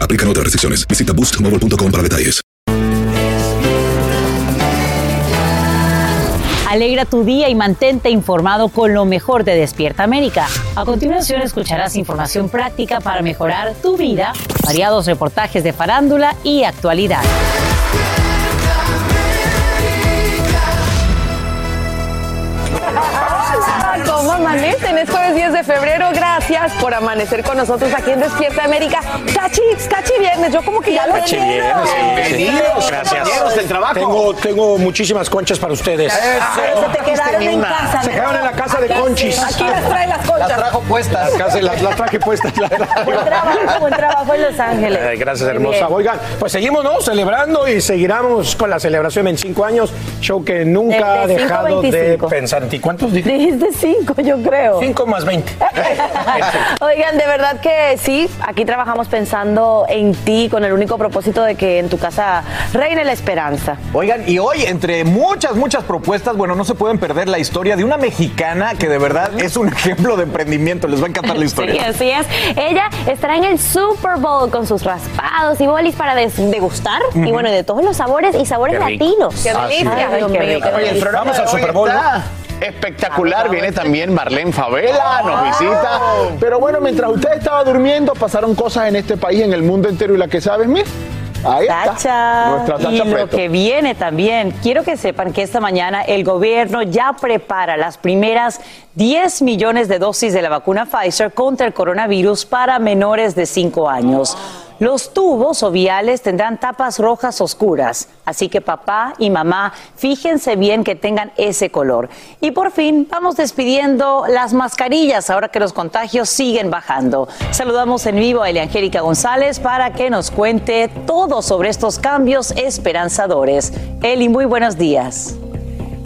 Aplican otras restricciones. Visita boostmobile.com para detalles. Alegra tu día y mantente informado con lo mejor de Despierta América. A continuación escucharás información práctica para mejorar tu vida, variados reportajes de farándula y actualidad. ¿Cómo amanecen? Es jueves 10 de febrero. Gracias por amanecer con nosotros aquí en Despierta América. Cachi, Cachi Viernes. Yo como que ya lo Cachi. Viernes, bienvenidos. Gracias. del trabajo. Tengo, tengo muchísimas conchas para ustedes. Eso, se te quedaron en casa. Se quedaron en la casa de Aquí- Conchis. Aquí les trae las conchas. puestas. La casa- Las las traje puestas. Buen trabajo, buen trabajo en Los Ángeles. Ay, gracias, Muy hermosa. bien. Oigan, pues seguimos, ¿no? Celebrando y seguiremos con la celebración en cinco años. Show que nunca ha dejado de 25. pensar en ti. ¿Cuántos dije? Dijiste cinco, yo creo. Cinco más veinte. Oigan, de verdad que sí, aquí trabajamos pensando en ti con el único propósito de que en tu casa reine la esperanza. Oigan, y hoy, entre muchas, muchas propuestas, bueno, no se pueden perder la historia de una mexicana que de verdad es un ejemplo de emprendimiento. Les va a encantar la Sí, historia. así es. Ella estará en el Super Bowl con sus raspados y bolis para des- degustar. Y bueno, de todos los sabores y sabores Qué latinos. Qué delicia. Ay, Dios mío, Oye, delicia. vamos al Super Bowl. Espectacular, viene también Marlene Favela, nos visita. Pero bueno, mientras usted estaba durmiendo, pasaron cosas en este país, en el mundo entero, y la que sabes, mira, ahí está. Tacha. Nuestra y Tacha lo Preto. que viene también. Quiero que sepan que esta mañana el gobierno ya prepara las primeras 10 millones de dosis de la vacuna Pfizer contra el coronavirus para menores de 5 años. Los tubos o viales tendrán tapas rojas oscuras, así que papá y mamá fíjense bien que tengan ese color. Y por fin vamos despidiendo las mascarillas ahora que los contagios siguen bajando. Saludamos en vivo a Eliangélica González para que nos cuente todo sobre estos cambios esperanzadores. Eli, muy buenos días.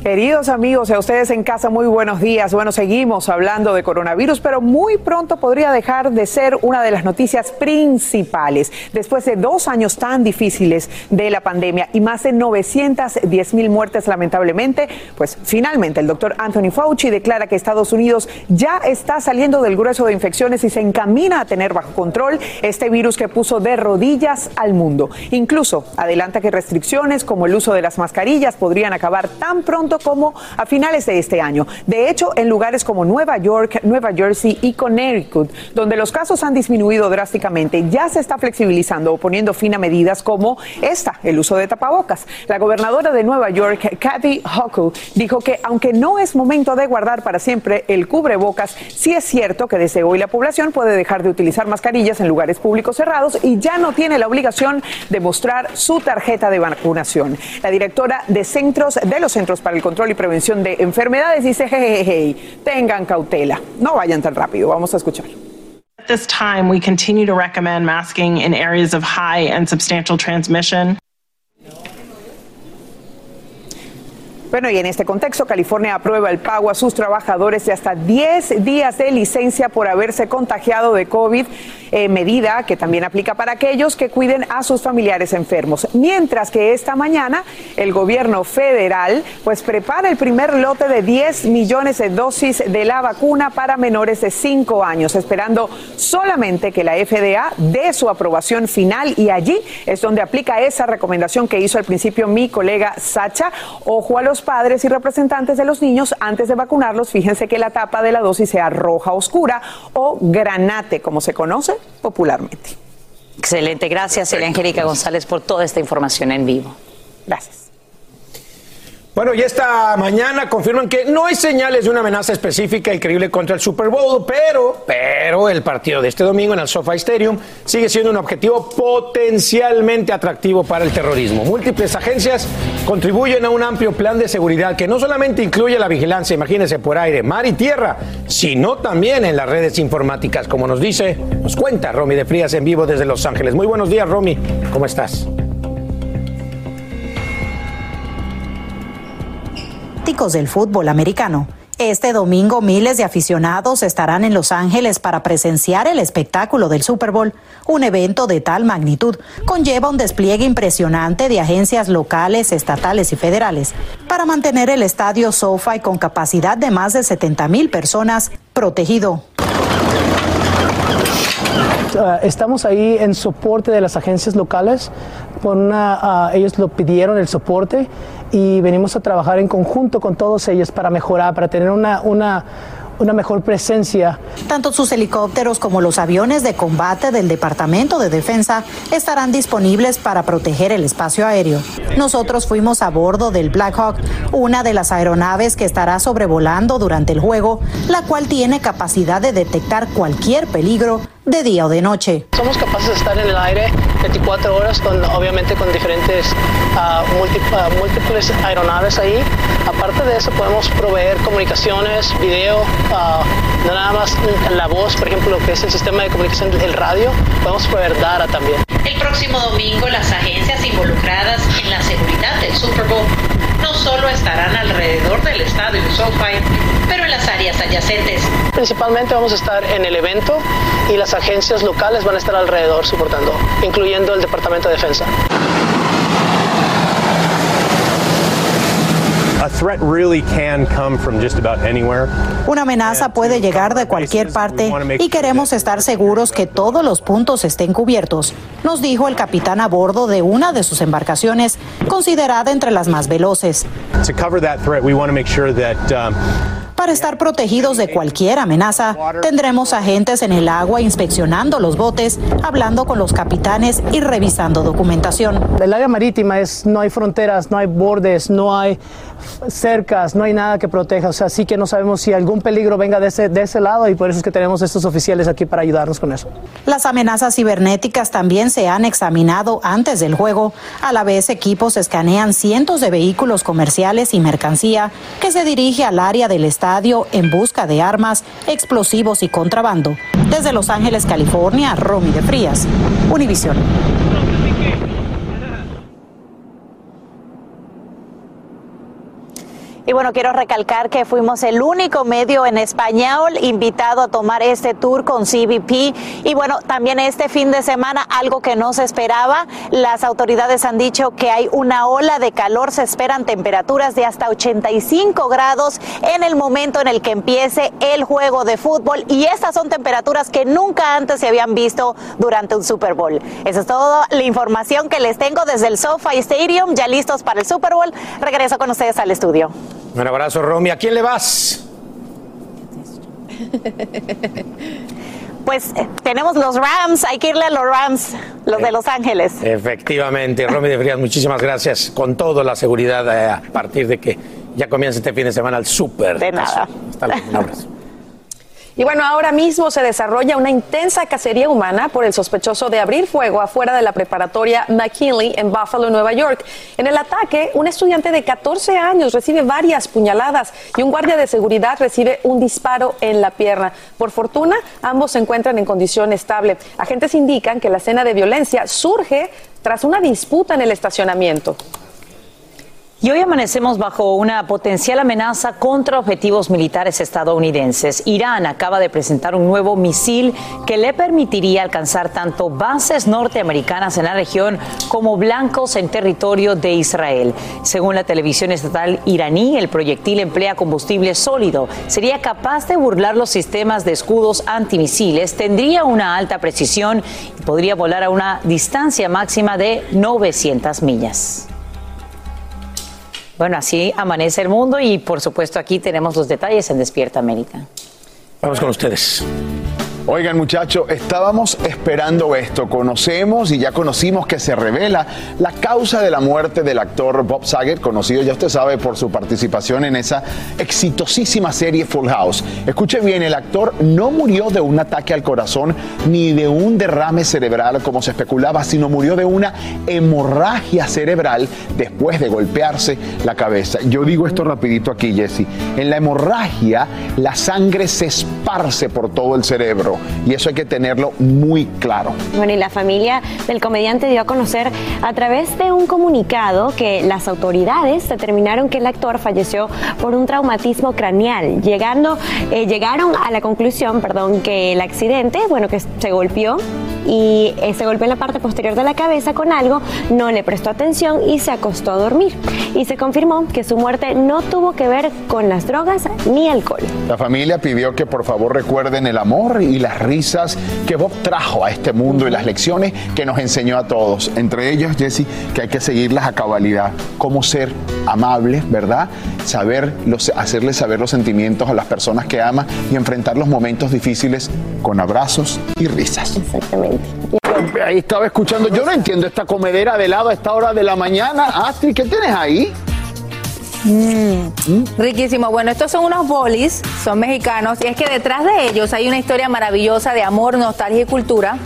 Queridos amigos, a ustedes en casa, muy buenos días. Bueno, seguimos hablando de coronavirus, pero muy pronto podría dejar de ser una de las noticias principales. Después de dos años tan difíciles de la pandemia y más de 910 mil muertes, lamentablemente, pues finalmente el doctor Anthony Fauci declara que Estados Unidos ya está saliendo del grueso de infecciones y se encamina a tener bajo control este virus que puso de rodillas al mundo. Incluso adelanta que restricciones como el uso de las mascarillas podrían acabar tan pronto como a finales de este año. De hecho, en lugares como Nueva York, Nueva Jersey y Connecticut, donde los casos han disminuido drásticamente, ya se está flexibilizando o poniendo fin a medidas como esta, el uso de tapabocas. La gobernadora de Nueva York, Kathy Hochul, dijo que aunque no es momento de guardar para siempre el cubrebocas, sí es cierto que desde hoy la población puede dejar de utilizar mascarillas en lugares públicos cerrados y ya no tiene la obligación de mostrar su tarjeta de vacunación. La directora de centros de los Centros para el Control y Prevención de Enfermedades dice, jejeje, tengan cautela, no vayan tan rápido, vamos a escuchar. At this time, we continue to recommend masking in areas of high and substantial transmission. Bueno, y en este contexto, California aprueba el pago a sus trabajadores de hasta 10 días de licencia por haberse contagiado de COVID, eh, medida que también aplica para aquellos que cuiden a sus familiares enfermos. Mientras que esta mañana el gobierno federal pues prepara el primer lote de 10 millones de dosis de la vacuna para menores de 5 años, esperando solamente que la FDA dé su aprobación final y allí es donde aplica esa recomendación que hizo al principio mi colega Sacha. Ojo a los padres y representantes de los niños antes de vacunarlos. Fíjense que la tapa de la dosis sea roja oscura o granate, como se conoce popularmente. Excelente, gracias Angélica González por toda esta información en vivo. Gracias. Bueno, y esta mañana confirman que no hay señales de una amenaza específica y creíble contra el Super Bowl, pero, pero el partido de este domingo en el SoFi Stadium sigue siendo un objetivo potencialmente atractivo para el terrorismo. Múltiples agencias contribuyen a un amplio plan de seguridad que no solamente incluye la vigilancia, imagínense, por aire, mar y tierra, sino también en las redes informáticas, como nos dice, nos cuenta Romy de Frías en vivo desde Los Ángeles. Muy buenos días, Romy, ¿cómo estás? Del fútbol americano. Este domingo miles de aficionados estarán en Los Ángeles para presenciar el espectáculo del Super Bowl. Un evento de tal magnitud conlleva un despliegue impresionante de agencias locales, estatales y federales para mantener el estadio SoFi con capacidad de más de 70 mil personas protegido. Uh, estamos ahí en soporte de las agencias locales. Uh, ellos lo pidieron el soporte y venimos a trabajar en conjunto con todos ellos para mejorar, para tener una, una, una mejor presencia. Tanto sus helicópteros como los aviones de combate del Departamento de Defensa estarán disponibles para proteger el espacio aéreo. Nosotros fuimos a bordo del Black Hawk, una de las aeronaves que estará sobrevolando durante el juego, la cual tiene capacidad de detectar cualquier peligro de día o de noche. Somos capaces de estar en el aire 24 horas, con, obviamente con diferentes uh, múltiples aeronaves ahí. Aparte de eso, podemos proveer comunicaciones, video, uh, no nada más la voz, por ejemplo, lo que es el sistema de comunicación del radio, podemos proveer data también. El próximo domingo, las agencias involucradas en la seguridad del Super Bowl no solo estarán alrededor del estadio SoFi, pero en las áreas adyacentes. Principalmente vamos a estar en el evento y las agencias locales van a estar alrededor soportando, incluyendo el Departamento de Defensa. Una amenaza puede llegar de cualquier parte y queremos estar seguros que todos los puntos estén cubiertos, nos dijo el capitán a bordo de una de sus embarcaciones, considerada entre las más veloces. Para estar protegidos de cualquier amenaza, tendremos agentes en el agua inspeccionando los botes, hablando con los capitanes y revisando documentación. El área marítima es no hay fronteras, no hay bordes, no hay cercas, no hay nada que proteja, o sea, sí que no sabemos si algún peligro venga de ese, de ese lado y por eso es que tenemos estos oficiales aquí para ayudarnos con eso. Las amenazas cibernéticas también se han examinado antes del juego. A la vez, equipos escanean cientos de vehículos comerciales y mercancía que se dirige al área del en busca de armas, explosivos y contrabando. Desde Los Ángeles, California, Romy de Frías, Univisión. Y bueno, quiero recalcar que fuimos el único medio en español invitado a tomar este tour con CBP. Y bueno, también este fin de semana, algo que no se esperaba, las autoridades han dicho que hay una ola de calor, se esperan temperaturas de hasta 85 grados en el momento en el que empiece el juego de fútbol. Y estas son temperaturas que nunca antes se habían visto durante un Super Bowl. Esa es toda la información que les tengo desde el SoFi Stadium, ya listos para el Super Bowl. Regreso con ustedes al estudio. Un abrazo, Romy. ¿A quién le vas? Pues eh, tenemos los Rams, hay que irle a los Rams, los de Los Ángeles. Efectivamente, Romy de Frías, muchísimas gracias. Con toda la seguridad eh, a partir de que ya comienza este fin de semana el súper. De nada. Hasta luego, un abrazo. Y bueno, ahora mismo se desarrolla una intensa cacería humana por el sospechoso de abrir fuego afuera de la preparatoria McKinley en Buffalo, Nueva York. En el ataque, un estudiante de 14 años recibe varias puñaladas y un guardia de seguridad recibe un disparo en la pierna. Por fortuna, ambos se encuentran en condición estable. Agentes indican que la escena de violencia surge tras una disputa en el estacionamiento. Y hoy amanecemos bajo una potencial amenaza contra objetivos militares estadounidenses. Irán acaba de presentar un nuevo misil que le permitiría alcanzar tanto bases norteamericanas en la región como blancos en territorio de Israel. Según la televisión estatal iraní, el proyectil emplea combustible sólido, sería capaz de burlar los sistemas de escudos antimisiles, tendría una alta precisión y podría volar a una distancia máxima de 900 millas. Bueno, así amanece el mundo y por supuesto aquí tenemos los detalles en Despierta América. Vamos con ustedes. Oigan muchachos, estábamos esperando esto. Conocemos y ya conocimos que se revela la causa de la muerte del actor Bob Saget, conocido ya usted sabe por su participación en esa exitosísima serie Full House. Escuche bien, el actor no murió de un ataque al corazón ni de un derrame cerebral como se especulaba, sino murió de una hemorragia cerebral después de golpearse la cabeza. Yo digo esto rapidito aquí, Jesse. En la hemorragia la sangre se esparce por todo el cerebro y eso hay que tenerlo muy claro. Bueno, y la familia del comediante dio a conocer a través de un comunicado que las autoridades determinaron que el actor falleció por un traumatismo craneal, llegando, eh, llegaron a la conclusión, perdón, que el accidente, bueno, que se golpeó y eh, se golpeó en la parte posterior de la cabeza con algo, no le prestó atención y se acostó a dormir. Y se confirmó que su muerte no tuvo que ver con las drogas ni alcohol. La familia pidió que por favor recuerden el amor y las risas que Bob trajo a este mundo y las lecciones que nos enseñó a todos. Entre ellas, Jesse, que hay que seguirlas a cabalidad. Cómo ser amables, ¿verdad? Saber los, hacerles saber los sentimientos a las personas que ama y enfrentar los momentos difíciles con abrazos y risas. Exactamente. Ahí estaba escuchando, yo no entiendo esta comedera de helado a esta hora de la mañana. Astrid, ¿qué tienes ahí? Mm, riquísimo. Bueno, estos son unos bolis, son mexicanos, y es que detrás de ellos hay una historia maravillosa de amor, nostalgia y cultura.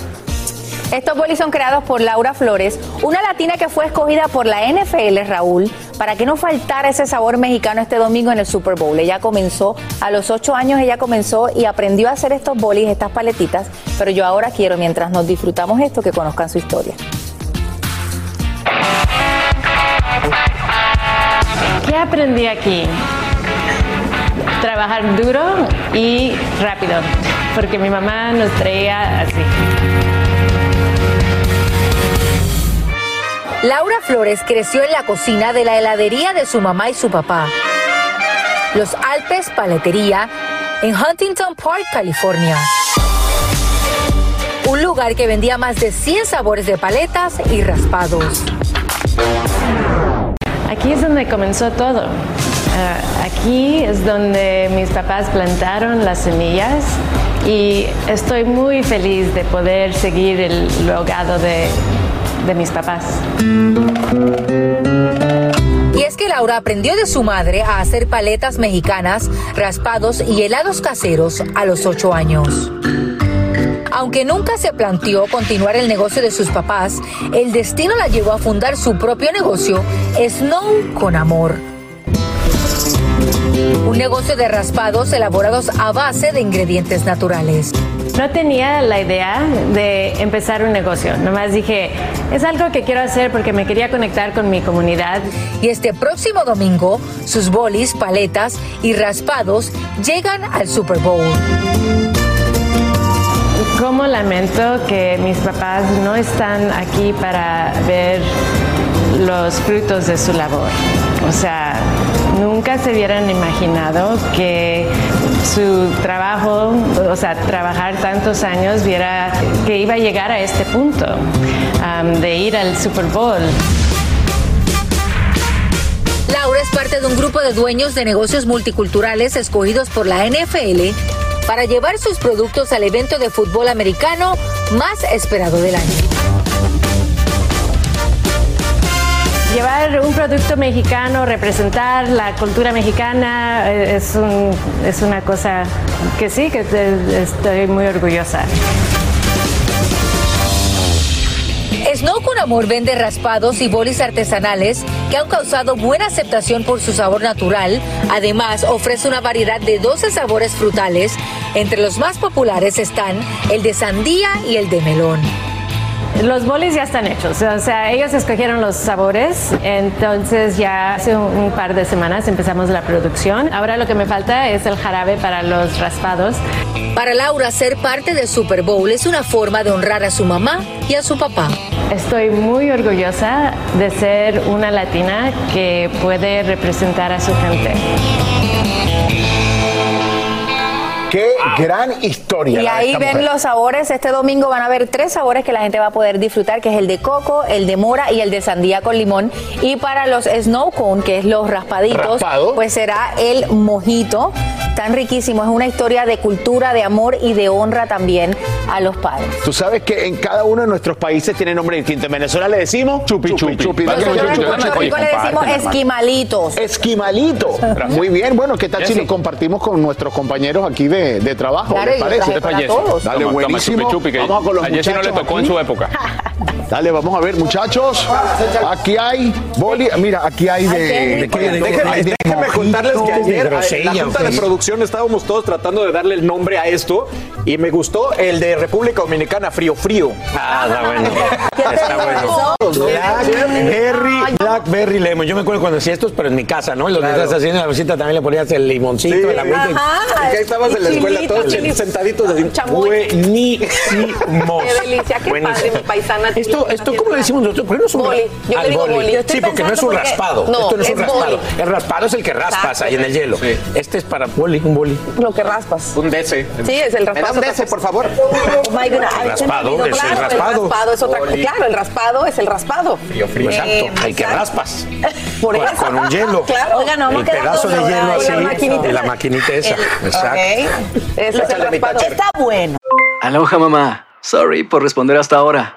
Estos bolis son creados por Laura Flores, una latina que fue escogida por la NFL, Raúl, para que no faltara ese sabor mexicano este domingo en el Super Bowl. Ella comenzó, a los ocho años ella comenzó y aprendió a hacer estos bolis, estas paletitas, pero yo ahora quiero, mientras nos disfrutamos esto, que conozcan su historia. Aprendí aquí? Trabajar duro y rápido, porque mi mamá nos traía así. Laura Flores creció en la cocina de la heladería de su mamá y su papá. Los Alpes Paletería en Huntington Park, California. Un lugar que vendía más de 100 sabores de paletas y raspados. Aquí es donde comenzó todo. Ah, aquí es donde mis papás plantaron las semillas y estoy muy feliz de poder seguir el legado de, de mis papás. Y es que Laura aprendió de su madre a hacer paletas mexicanas, raspados y helados caseros a los ocho años. Aunque nunca se planteó continuar el negocio de sus papás, el destino la llevó a fundar su propio negocio, Snow con Amor. Un negocio de raspados elaborados a base de ingredientes naturales. No tenía la idea de empezar un negocio, nomás dije, es algo que quiero hacer porque me quería conectar con mi comunidad. Y este próximo domingo, sus bolis, paletas y raspados llegan al Super Bowl. Cómo lamento que mis papás no están aquí para ver los frutos de su labor. O sea, nunca se hubieran imaginado que su trabajo, o sea, trabajar tantos años, viera que iba a llegar a este punto um, de ir al Super Bowl. Laura es parte de un grupo de dueños de negocios multiculturales escogidos por la NFL para llevar sus productos al evento de fútbol americano más esperado del año. Llevar un producto mexicano, representar la cultura mexicana, eh, es, un- es una cosa que sí, que estoy muy orgullosa. Snow con Amor vende raspados y bolis artesanales que han causado buena aceptación por su sabor natural. Además, ofrece una variedad de 12 sabores frutales. Entre los más populares están el de sandía y el de melón. Los bolis ya están hechos, o sea, ellos escogieron los sabores, entonces ya hace un par de semanas empezamos la producción. Ahora lo que me falta es el jarabe para los raspados. Para Laura, ser parte del Super Bowl es una forma de honrar a su mamá y a su papá. Estoy muy orgullosa de ser una latina que puede representar a su gente. Qué gran historia. Y ahí ven mujer. los sabores. Este domingo van a ver tres sabores que la gente va a poder disfrutar, que es el de coco, el de mora y el de sandía con limón. Y para los snow cone, que es los raspaditos, Raspado. pues será el mojito. Tan riquísimo. Es una historia de cultura, de amor y de honra también a los padres. Tú sabes que en cada uno de nuestros países tiene nombre distinto. En Venezuela le decimos chupi chupi. Nosotros en Puerto Rico le decimos esquimalitos. Esquimalito. Muy bien, bueno, ¿qué tal si lo compartimos con nuestros compañeros aquí de, de trabajo? Claro, ¿Les parece? traje para todos. Dale, Toma, toma, buenísimo. chupi, chupi, que vamos con los a Jessy no le muchachos tocó en su época. Dale, vamos a ver, muchachos. Aquí hay boli. Mira, aquí hay de. Déjenme contarles que ayer en la Junta de Producción estábamos todos tratando de darle el nombre a esto y me gustó el de República Dominicana Frío Frío. Ah, está bueno. Está bueno. Blackberry, Blackberry Lemon. Yo me acuerdo cuando hacía estos, pero en mi casa, ¿no? Y los Claro. estás haciendo en la visita también le ponías el limoncito, Sí. el agüita. y- Ajá, Y que ahí estabas en la escuela todos sentaditos así. Buenísimos. Qué delicia, qué Buenísimo. padre, mi paisana. Esto, esto ¿cómo le decimos nosotros? ¿Por qué no es un Boli. Yo le al digo boli. Yo estoy Sí, porque no es un porque- raspado. no, Esto no es un es raspado. boli. El raspado es el que raspas Exacto. ahí en el hielo. Este es para boli, un boli. Lo que raspas. Un DC. Sí, es el ¿Me das raspado. un DC, por favor? Oh my se me Raspado, es el Claro, raspado. El raspado es otra cosa. Boli. Claro, el raspado es el raspado. Frío, frío. Exacto, Eh, el que raspas. Por con, eso. con un hielo. Claro. Oiga, no, el pedazo de hielo así y la maquinita esa. Exacto. Ok. Ese es el raspado. Está bueno. Aloha mamá. Sorry por responder hasta ahora.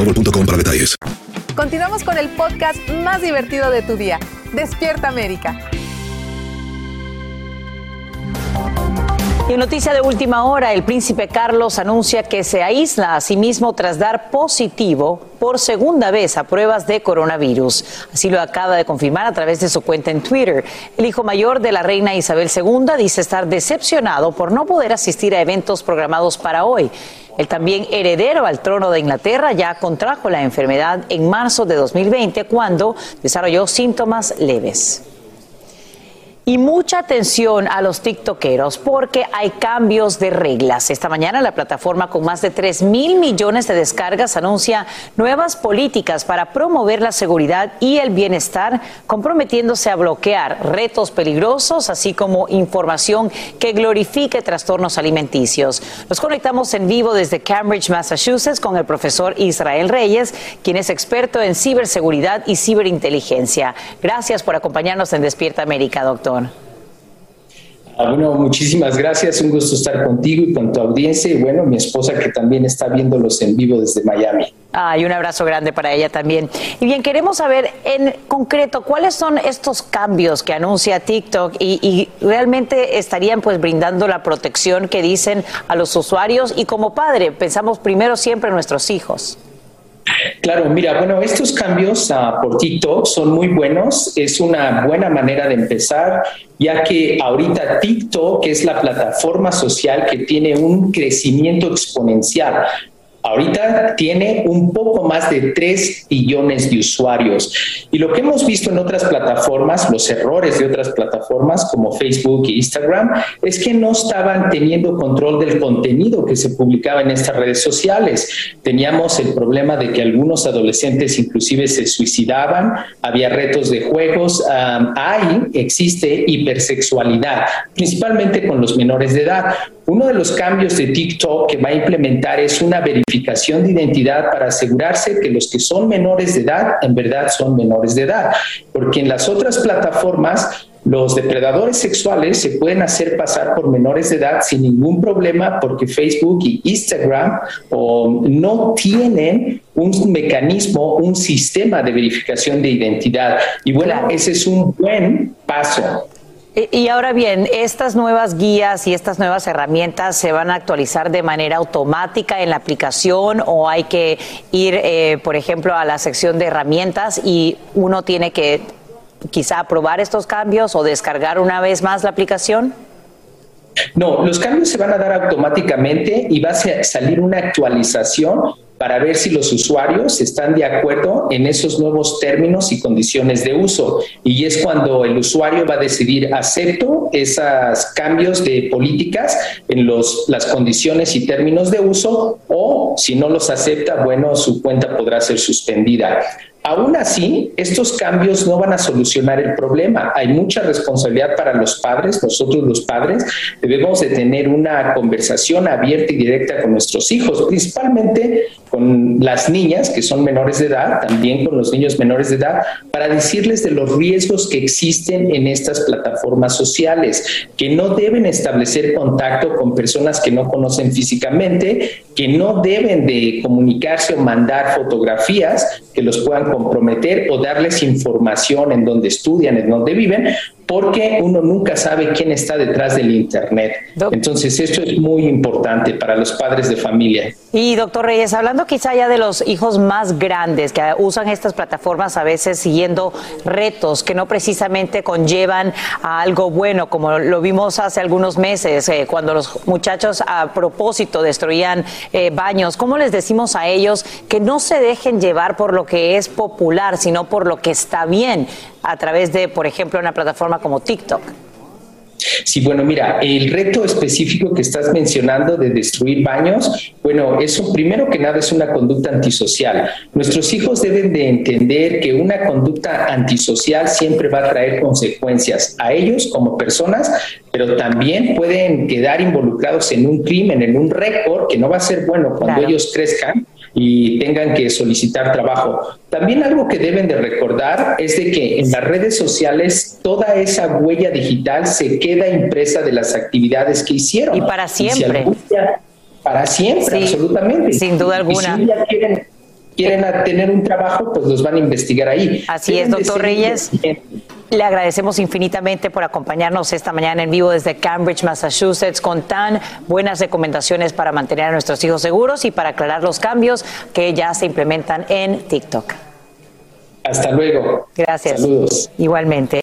boostmobile.com para detalles. Continuamos con el podcast más divertido de tu día. Despierta América. Y en noticia de última hora, el príncipe Carlos anuncia que se aísla a sí mismo tras dar positivo por segunda vez a pruebas de coronavirus. Así lo acaba de confirmar a través de su cuenta en Twitter. El hijo mayor de la reina Isabel II dice estar decepcionado por no poder asistir a eventos programados para hoy. El también heredero al trono de Inglaterra ya contrajo la enfermedad en marzo de 2020 cuando desarrolló síntomas leves. Y mucha atención a los tiktokeros porque hay cambios de reglas. Esta mañana la plataforma con más de 3 mil millones de descargas anuncia nuevas políticas para promover la seguridad y el bienestar, comprometiéndose a bloquear retos peligrosos, así como información que glorifique trastornos alimenticios. Nos conectamos en vivo desde Cambridge, Massachusetts, con el profesor Israel Reyes, quien es experto en ciberseguridad y ciberinteligencia. Gracias por acompañarnos en Despierta América, doctor. Ah, bueno, muchísimas gracias. Un gusto estar contigo y con tu audiencia. Y bueno, mi esposa que también está viéndolos en vivo desde Miami. Ah, y un abrazo grande para ella también. Y bien, queremos saber en concreto cuáles son estos cambios que anuncia TikTok y, y realmente estarían pues brindando la protección que dicen a los usuarios y como padre pensamos primero siempre en nuestros hijos. Claro, mira, bueno, estos cambios por TikTok son muy buenos, es una buena manera de empezar, ya que ahorita TikTok es la plataforma social que tiene un crecimiento exponencial. Ahorita tiene un poco más de 3 billones de usuarios. Y lo que hemos visto en otras plataformas, los errores de otras plataformas como Facebook e Instagram, es que no estaban teniendo control del contenido que se publicaba en estas redes sociales. Teníamos el problema de que algunos adolescentes inclusive se suicidaban, había retos de juegos, um, hay, existe hipersexualidad, principalmente con los menores de edad. Uno de los cambios de TikTok que va a implementar es una verificación de identidad para asegurarse que los que son menores de edad en verdad son menores de edad, porque en las otras plataformas los depredadores sexuales se pueden hacer pasar por menores de edad sin ningún problema porque Facebook y Instagram no tienen un mecanismo, un sistema de verificación de identidad. Y bueno, ese es un buen paso. Y ahora bien, estas nuevas guías y estas nuevas herramientas se van a actualizar de manera automática en la aplicación o hay que ir, eh, por ejemplo, a la sección de herramientas y uno tiene que quizá aprobar estos cambios o descargar una vez más la aplicación? No, los cambios se van a dar automáticamente y va a salir una actualización para ver si los usuarios están de acuerdo en esos nuevos términos y condiciones de uso. Y es cuando el usuario va a decidir, acepto esos cambios de políticas en los, las condiciones y términos de uso o si no los acepta, bueno, su cuenta podrá ser suspendida. Aún así, estos cambios no van a solucionar el problema. Hay mucha responsabilidad para los padres. Nosotros los padres debemos de tener una conversación abierta y directa con nuestros hijos, principalmente con las niñas que son menores de edad, también con los niños menores de edad, para decirles de los riesgos que existen en estas plataformas sociales, que no deben establecer contacto con personas que no conocen físicamente, que no deben de comunicarse o mandar fotografías que los puedan comprometer o darles información en donde estudian, en donde viven, porque uno nunca sabe quién está detrás del Internet. Entonces, esto es muy importante para los padres de familia. Y doctor Reyes, hablando quizá ya de los hijos más grandes que usan estas plataformas a veces siguiendo retos que no precisamente conllevan a algo bueno, como lo vimos hace algunos meses, eh, cuando los muchachos a propósito destruían eh, baños, ¿cómo les decimos a ellos que no se dejen llevar por lo que es popular, sino por lo que está bien a través de, por ejemplo, una plataforma como TikTok? Sí, bueno, mira, el reto específico que estás mencionando de destruir baños, bueno, eso primero que nada es una conducta antisocial. Nuestros hijos deben de entender que una conducta antisocial siempre va a traer consecuencias a ellos como personas, pero también pueden quedar involucrados en un crimen, en un récord que no va a ser bueno cuando ellos crezcan y tengan que solicitar trabajo. También algo que deben de recordar es de que en las redes sociales toda esa huella digital se queda impresa de las actividades que hicieron. Y para siempre. para siempre, absolutamente. Sin duda alguna. si quieren, tener un trabajo, pues los van a investigar ahí. Así es, doctor Reyes. Le agradecemos infinitamente por acompañarnos esta mañana en vivo desde Cambridge, Massachusetts, con tan buenas recomendaciones para mantener a nuestros hijos seguros y para aclarar los cambios que ya se implementan en TikTok. Hasta luego. Gracias. Saludos. Igualmente.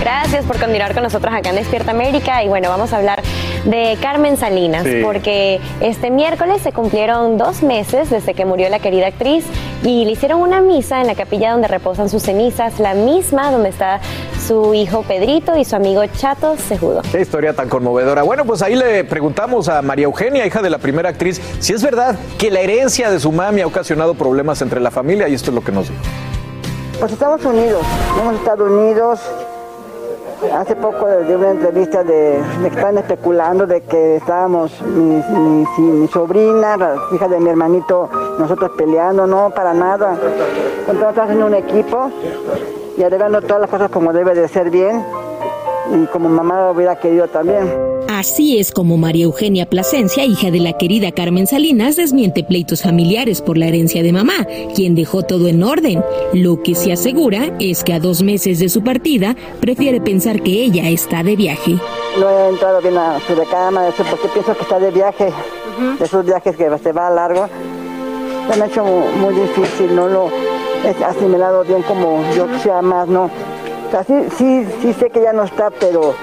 Gracias por continuar con nosotros acá en Despierta América y bueno, vamos a hablar de Carmen Salinas Sí. porque este miércoles se cumplieron dos meses desde que murió la querida actriz y le hicieron una misa en la capilla donde reposan sus cenizas, la misma donde está su hijo Pedrito y su amigo Chato Cejudo. Qué historia tan conmovedora. Bueno, pues ahí le preguntamos a María Eugenia, hija de la primera actriz, si es verdad que la herencia de su mami ha ocasionado problemas entre la familia y esto es lo que nos dijo. Pues estamos unidos, hemos estado unidos. Hace poco de una entrevista de, de que estaban especulando de que estábamos, mi, sobrina, la hija de mi hermanito, nosotros peleando, no, para nada. Entonces estamos haciendo un equipo y arreglando todas las cosas como debe de ser bien. y como mamá hubiera querido también. Así es como María Eugenia Plasencia, hija de la querida Carmen Salinas, desmiente pleitos familiares por la herencia de mamá, quien dejó todo en orden. Lo que se asegura es que a dos meses de su partida prefiere pensar que ella está de viaje. No he entrado bien a su recámara, eso porque pienso que está de viaje, de esos viajes que se va a largo. Se me ha hecho muy, muy difícil, no lo he asimilado bien como yo quisiera más, ¿no? O sea, sí, sí, sí sé que ya no está, pero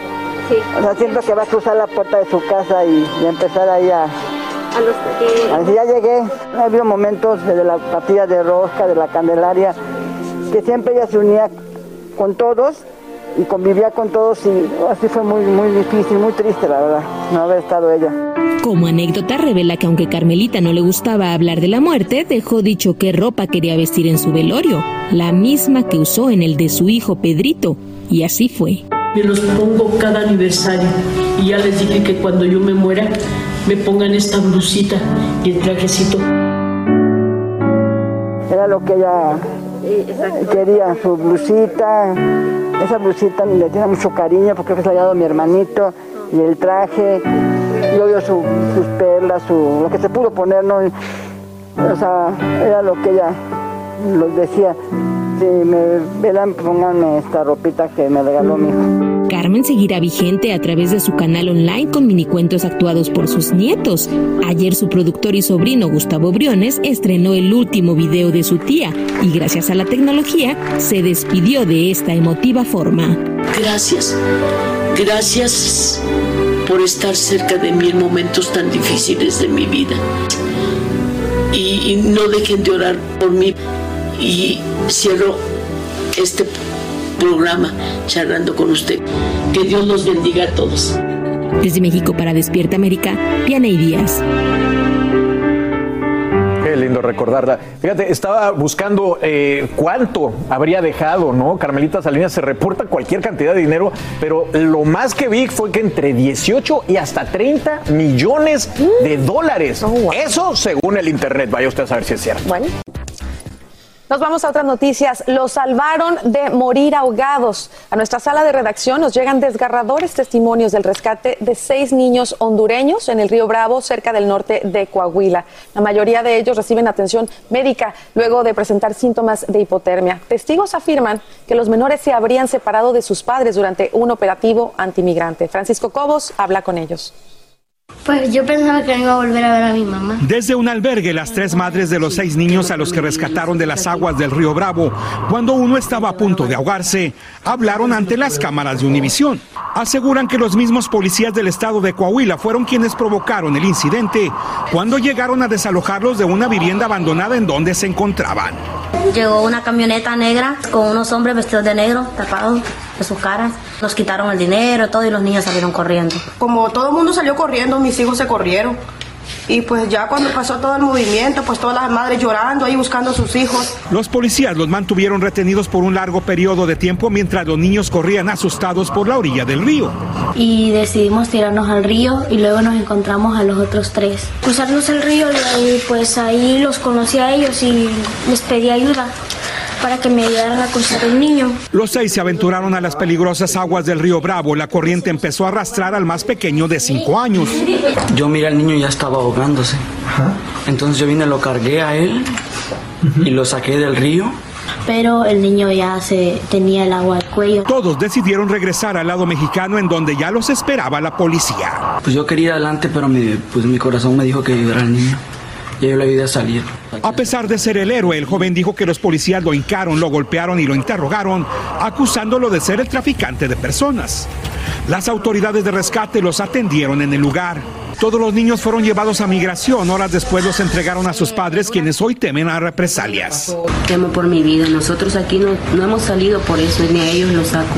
o sea, siento que va a cruzar la puerta de su casa y, y empezar ahí a... A los que... Así ya llegué, ha habido momentos desde la partida de rosca, de la candelaria, que siempre ella se unía con todos y convivía con todos y así fue muy, muy difícil, muy triste la verdad, no haber estado ella. Como anécdota revela que aunque Carmelita no le gustaba hablar de la muerte, dejó dicho qué ropa quería vestir en su velorio, la misma que usó en el de su hijo Pedrito, y así fue. Me los pongo cada aniversario y ya les dije que cuando yo me muera me pongan esta blusita y el trajecito. Era lo que ella quería, su blusita, esa blusita le tiene mucho cariño porque fue dado mi hermanito y el traje, y obvio su- sus perlas, su, lo que se pudo poner, ¿no? O sea, era lo que ella los decía. Si me verán, pónganme esta ropita que me regaló mi hijo. Carmen seguirá vigente a través de su canal online con minicuentos actuados por sus nietos. Ayer su productor y sobrino Gustavo Briones estrenó el último video de su tía y gracias a la tecnología se despidió de esta emotiva forma. Gracias, gracias por estar cerca de mí en momentos tan difíciles de mi vida. Y, y no dejen de orar por mí. Y cierro este programa charlando con usted. Que Dios los bendiga a todos. Desde México para Despierta América, Dianey Díaz. Qué lindo recordarla. Fíjate, estaba buscando eh, cuánto habría dejado, ¿no? Carmelita Salinas se reporta cualquier cantidad de dinero, pero lo más que vi fue que entre 18 y hasta 30 millones de dólares. Eso según el internet. Vaya usted a saber si es cierto. Bueno. Nos vamos a otras noticias. Los salvaron de morir ahogados. A nuestra sala de redacción nos llegan desgarradores testimonios del rescate de seis niños hondureños en el río Bravo, cerca del norte de Coahuila. La mayoría de ellos reciben atención médica luego de presentar síntomas de hipotermia. Testigos afirman que los menores se habrían separado de sus padres durante un operativo antimigrante. Francisco Cobos habla con ellos. Pues yo pensaba que no iba a volver a ver a mi mamá. Desde un albergue, las tres madres de los seis niños a los que rescataron de las aguas del río Bravo, cuando uno estaba a punto de ahogarse, hablaron ante las cámaras de Univisión. Aseguran que los mismos policías del estado de Coahuila fueron quienes provocaron el incidente cuando llegaron a desalojarlos de una vivienda abandonada en donde se encontraban. Llegó una camioneta negra con unos hombres vestidos de negro, tapados de sus caras. Nos quitaron el dinero, todo, y los niños salieron corriendo. Como todo el mundo salió corriendo, mis hijos se corrieron. Y pues ya cuando pasó todo el movimiento, pues todas las madres llorando ahí buscando a sus hijos. Los policías los mantuvieron retenidos por un largo periodo de tiempo mientras los niños corrían asustados por la orilla del río. Y decidimos tirarnos al río y luego nos encontramos a los otros tres. Cruzarnos el río y pues ahí los conocí a ellos y les pedí ayuda para que me ayudaran a cruzar el niño. Los seis se aventuraron a las peligrosas aguas del río Bravo. La corriente empezó a arrastrar al más pequeño de cinco años. Yo miré al niño y ya estaba ahogándose. Entonces yo vine, lo cargué a él y lo saqué del río. Pero el niño ya se tenía el agua al cuello. Todos decidieron regresar al lado mexicano en donde ya los esperaba la policía. Pues yo quería ir adelante, pero mi, pues mi corazón me dijo que ayudara al niño. Y yo le ayudé a salir. A pesar de ser el héroe, el joven dijo que los policías lo hincaron, lo golpearon y lo interrogaron, acusándolo de ser el traficante de personas. Las autoridades de rescate los atendieron en el lugar. Todos los niños fueron llevados a migración. Horas después los entregaron a sus padres, quienes hoy temen a represalias. Temo por mi vida. Nosotros aquí no, no hemos salido por eso, ni a ellos los saco.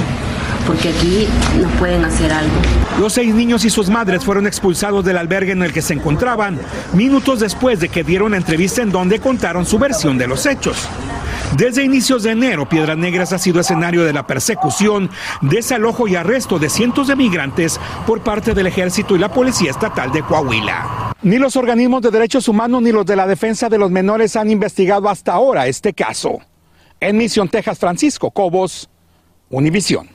Porque aquí nos pueden hacer algo. Los seis niños y sus madres fueron expulsados del albergue en el que se encontraban, minutos después de que dieron una entrevista en donde contaron su versión de los hechos. Desde inicios de enero, Piedras Negras ha sido escenario de la persecución, desalojo y arresto de cientos de migrantes por parte del ejército y la policía estatal de Coahuila. Ni los organismos de derechos humanos ni los de la defensa de los menores han investigado hasta ahora este caso. En Misión, Texas, Francisco Cobos, Univisión.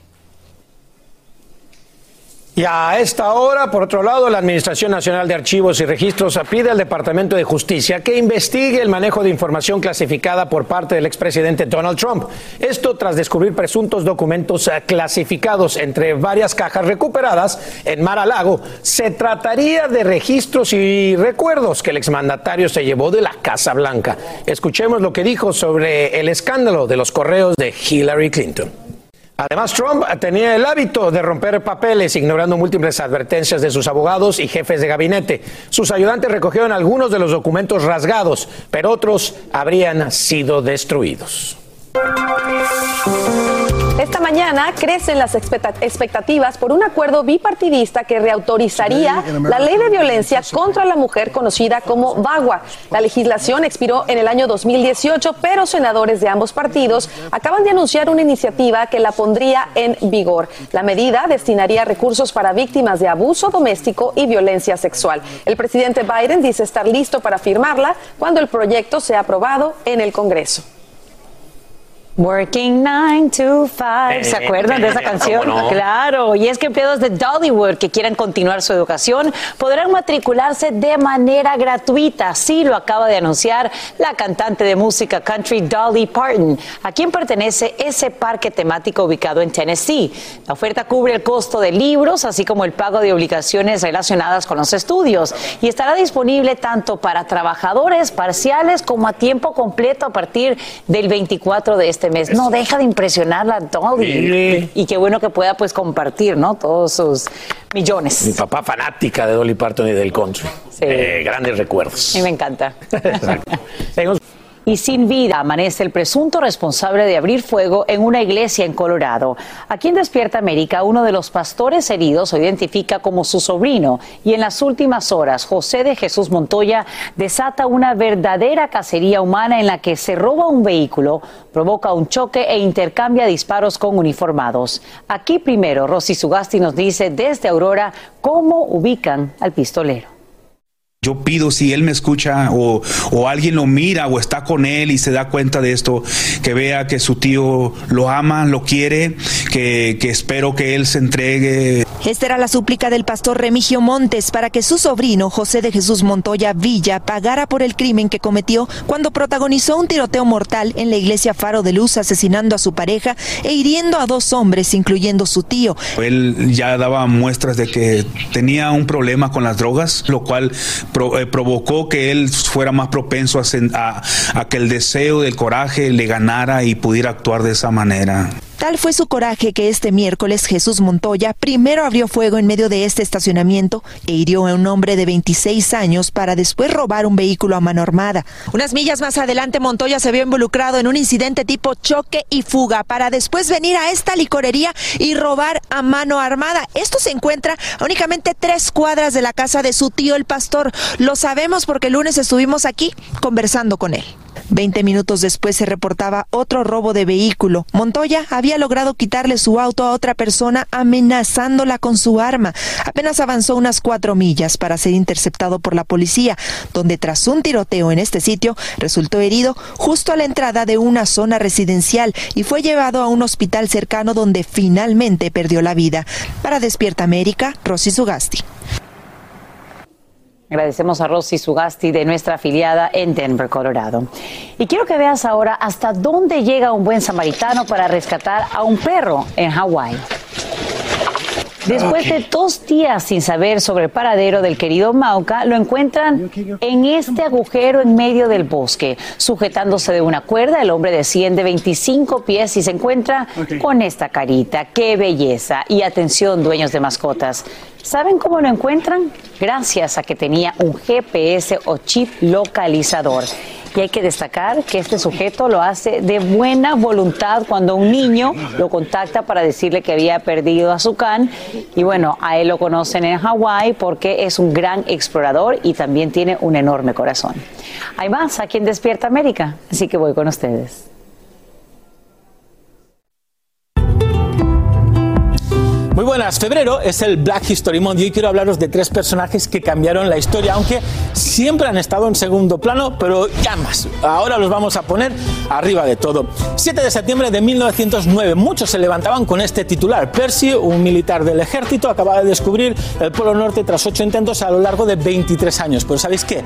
Y a esta hora, por otro lado, la Administración Nacional de Archivos y Registros pide al Departamento de Justicia que investigue el manejo de información clasificada por parte del expresidente Donald Trump. Esto tras descubrir presuntos documentos eh, clasificados entre varias cajas recuperadas en Mar a Lago. Se trataría de registros y recuerdos que el exmandatario se llevó de la Casa Blanca. Escuchemos lo que dijo sobre el escándalo de los correos de Hillary Clinton. Además, Trump tenía el hábito de romper papeles, ignorando múltiples advertencias de sus abogados y jefes de gabinete. Sus ayudantes recogieron algunos de los documentos rasgados, pero otros habrían sido destruidos. Esta mañana crecen las expectativas por un acuerdo bipartidista que reautorizaría la ley de violencia contra la mujer conocida como VAGUA. La legislación expiró en el año 2018, pero senadores de ambos partidos acaban de anunciar una iniciativa que la pondría en vigor. La medida destinaría recursos para víctimas de abuso doméstico y violencia sexual. El presidente Biden dice estar listo para firmarla cuando el proyecto sea aprobado en el Congreso. Working 9 to 5. ¿Se acuerdan de esa canción? Claro. Y es que empleados de Dollywood que quieran continuar su educación podrán matricularse de manera gratuita. Así lo acaba de anunciar la cantante de música country Dolly Parton, a quien pertenece ese parque temático ubicado en Tennessee. La oferta cubre el costo de libros, así como el pago de obligaciones relacionadas con los estudios. Y estará disponible tanto para trabajadores parciales como a tiempo completo a partir del 24 de este mes. No deja de impresionar la Dolly. Y qué bueno que pueda pues compartir, ¿no? Todos sus millones. Mi papá fanática de Dolly Parton y del country. Eh, grandes recuerdos. Y me encanta. y sin vida amanece el presunto responsable de abrir fuego en una iglesia en Colorado. Aquí en Despierta América, uno de los pastores heridos se identifica como su sobrino y en las últimas horas José de Jesús Montoya desata una verdadera cacería humana en la que se roba un vehículo, provoca un choque e intercambia disparos con uniformados. Aquí primero Rosy Sugasti nos dice desde Aurora cómo ubican al pistolero. Yo pido si él me escucha o, alguien lo mira o está con él y se da cuenta de esto, que vea que su tío lo ama, lo quiere, que, que espero que él se entregue. Esta era la súplica del pastor Remigio Montes para que su sobrino José de Jesús Montoya Villa pagara por el crimen que cometió cuando protagonizó un tiroteo mortal en la iglesia Faro de Luz asesinando a su pareja e hiriendo a dos hombres, incluyendo su tío. Él ya daba muestras de que tenía un problema con las drogas, lo cual eh, provocó que él fuera más propenso a, a que el deseo del coraje le ganara y pudiera actuar de esa manera. Tal fue su coraje que este miércoles Jesús Montoya primero abrió fuego en medio de este estacionamiento e hirió a un hombre de 26 años para después robar un vehículo a mano armada. Unas millas más adelante Montoya se vio involucrado en un incidente tipo choque y fuga para después venir a esta licorería y robar a mano armada. Esto se encuentra únicamente tres cuadras de la casa de su tío el pastor. Lo sabemos porque el lunes estuvimos aquí conversando con él. Veinte minutos después se reportaba otro robo de vehículo. Montoya había logrado quitarle su auto a otra persona amenazándola con su arma. Apenas avanzó unas cuatro millas para ser interceptado por la policía, donde tras un tiroteo en este sitio resultó herido justo a la entrada de una zona residencial y fue llevado a un hospital cercano donde finalmente perdió la vida. Para Despierta América, Rosy Sugasti. Agradecemos a Rosy Sugasti de nuestra afiliada en Denver, Colorado. Y quiero que veas ahora hasta dónde llega un buen samaritano para rescatar a un perro en Hawái. Después de dos días sin saber sobre el paradero del querido Mauca, lo encuentran en este agujero en medio del bosque, sujetándose de una cuerda. El hombre desciende 25 pies y se encuentra con esta carita. ¡Qué belleza! Y atención, dueños de mascotas. ¿Saben cómo lo encuentran? Gracias a que tenía un GPS o chip localizador. Y hay que destacar que este sujeto lo hace de buena voluntad cuando un niño lo contacta para decirle que había perdido a su can. Y bueno, a él lo conocen en Hawái porque es un gran explorador y también tiene un enorme corazón. Hay más aquí en Despierta América, así que voy con ustedes. Muy buenas, febrero es el Black History Month y hoy quiero hablaros de tres personajes que cambiaron la historia, aunque siempre han estado en segundo plano, pero ya más. Ahora los vamos a poner arriba de todo. 7 de septiembre de 1909, muchos se levantaban con este titular. Percy, un militar del ejército, acababa de descubrir el Polo Norte tras ocho intentos a lo largo de 23 años. Pero ¿sabéis qué?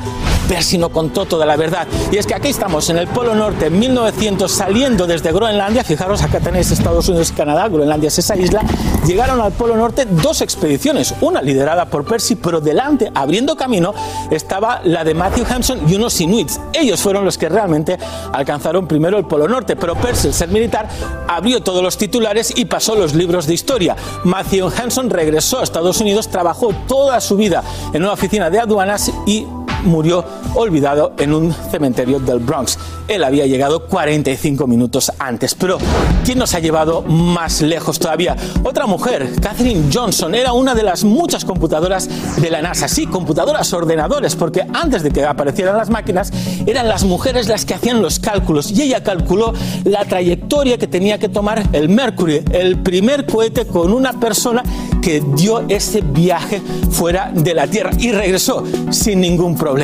Percy no contó toda la verdad. Y es que aquí estamos en el Polo Norte, 1900, saliendo desde Groenlandia. Fijaros, acá tenéis Estados Unidos y Canadá, Groenlandia es esa isla. Llegaron al Polo Norte dos expediciones, una liderada por Percy, pero delante, abriendo camino, estaba la de Matthew Hampson y unos inuits. Ellos fueron los que realmente alcanzaron primero el Polo Norte, pero Percy, el ser militar, abrió todos los titulares y pasó los libros de historia. Matthew Hampson regresó a Estados Unidos, trabajó toda su vida en una oficina de aduanas y murió olvidado en un cementerio del Bronx. Él había llegado 45 minutos antes. Pero, ¿quién nos ha llevado más lejos todavía? Otra mujer, Catherine Johnson, era una de las muchas computadoras de la NASA. Sí, computadoras ordenadores, porque antes de que aparecieran las máquinas, eran las mujeres las que hacían los cálculos. Y ella calculó la trayectoria que tenía que tomar el Mercury, el primer cohete con una persona que dio ese viaje fuera de la Tierra y regresó sin ningún problema.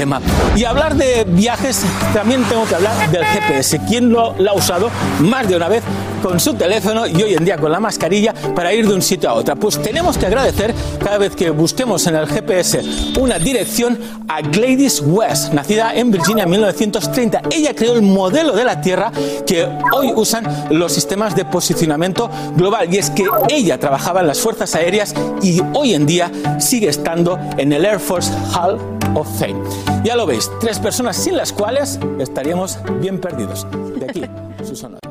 Y hablar de viajes, también tengo que hablar del GPS. ¿Quién lo, lo, ha usado más de una vez con su teléfono y hoy en día con la mascarilla para ir de un sitio a otro? Pues tenemos que agradecer cada vez que busquemos en el GPS una dirección a Gladys West, nacida en Virginia en 1930. Ella creó el modelo de la Tierra que hoy usan los sistemas de posicionamiento global. Y es que ella trabajaba en las Fuerzas Aéreas y hoy en día sigue estando en el Air Force Hall of Fame. Ya lo veis, tres personas sin las cuales estaríamos bien perdidos. De aquí, sus honores.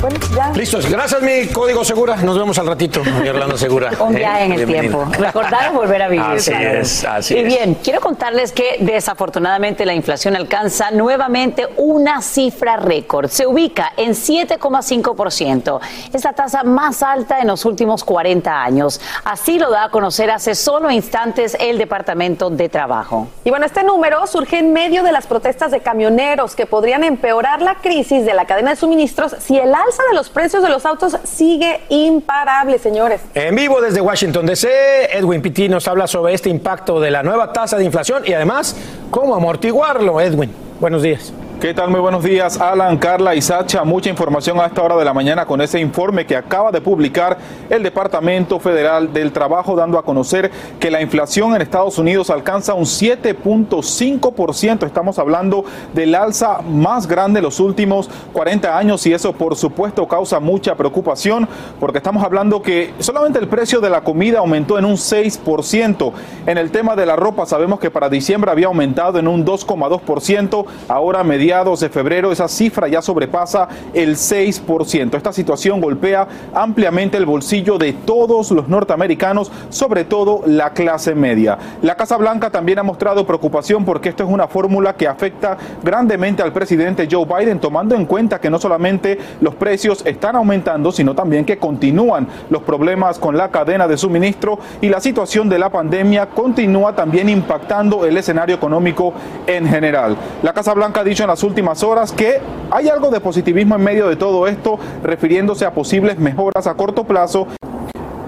Bueno, ya. Listos. Gracias, mi código segura. Nos vemos al ratito, mi Orlando Segura. Un viaje en el Bienvenido. tiempo. Recordar y volver a vivir. Así claro. es, así y es. bien, quiero contarles que desafortunadamente la inflación alcanza nuevamente una cifra récord. Se ubica en 7,5%. Es la tasa más alta en los últimos 40 años. Así lo da a conocer hace solo instantes el Departamento de Trabajo. Y bueno, este número surge en medio de las protestas de camioneros que podrían empeorar la crisis de la cadena de suministros si el alza de los precios de los autos sigue imparable, señores. En vivo desde Washington DC, Edwin Pitti nos habla sobre este impacto de la nueva tasa de inflación y además cómo amortiguarlo. Edwin, buenos días. ¿Qué tal? Muy buenos días, Alan, Carla y Sacha. Mucha información a esta hora de la mañana con ese informe que acaba de publicar el Departamento Federal del Trabajo, dando a conocer que la inflación en Estados Unidos alcanza un 7.5%. Estamos hablando del alza más grande de los últimos 40 años y eso, por supuesto, causa mucha preocupación porque estamos hablando que solamente el precio de la comida aumentó en un 6%. En el tema de la ropa, sabemos que para diciembre había aumentado en un 2,2%. Ahora, mediante de febrero esa cifra ya sobrepasa el 6%. Esta situación golpea ampliamente el bolsillo de todos los norteamericanos, sobre todo la clase media. La Casa Blanca también ha mostrado preocupación porque esto es una fórmula que afecta grandemente al presidente Joe Biden, tomando en cuenta que no solamente los precios están aumentando, sino también que continúan los problemas con la cadena de suministro y la situación de la pandemia continúa también impactando el escenario económico en general. La Casa Blanca ha dicho en la últimas horas que hay algo de positivismo en medio de todo esto, refiriéndose a posibles mejoras a corto plazo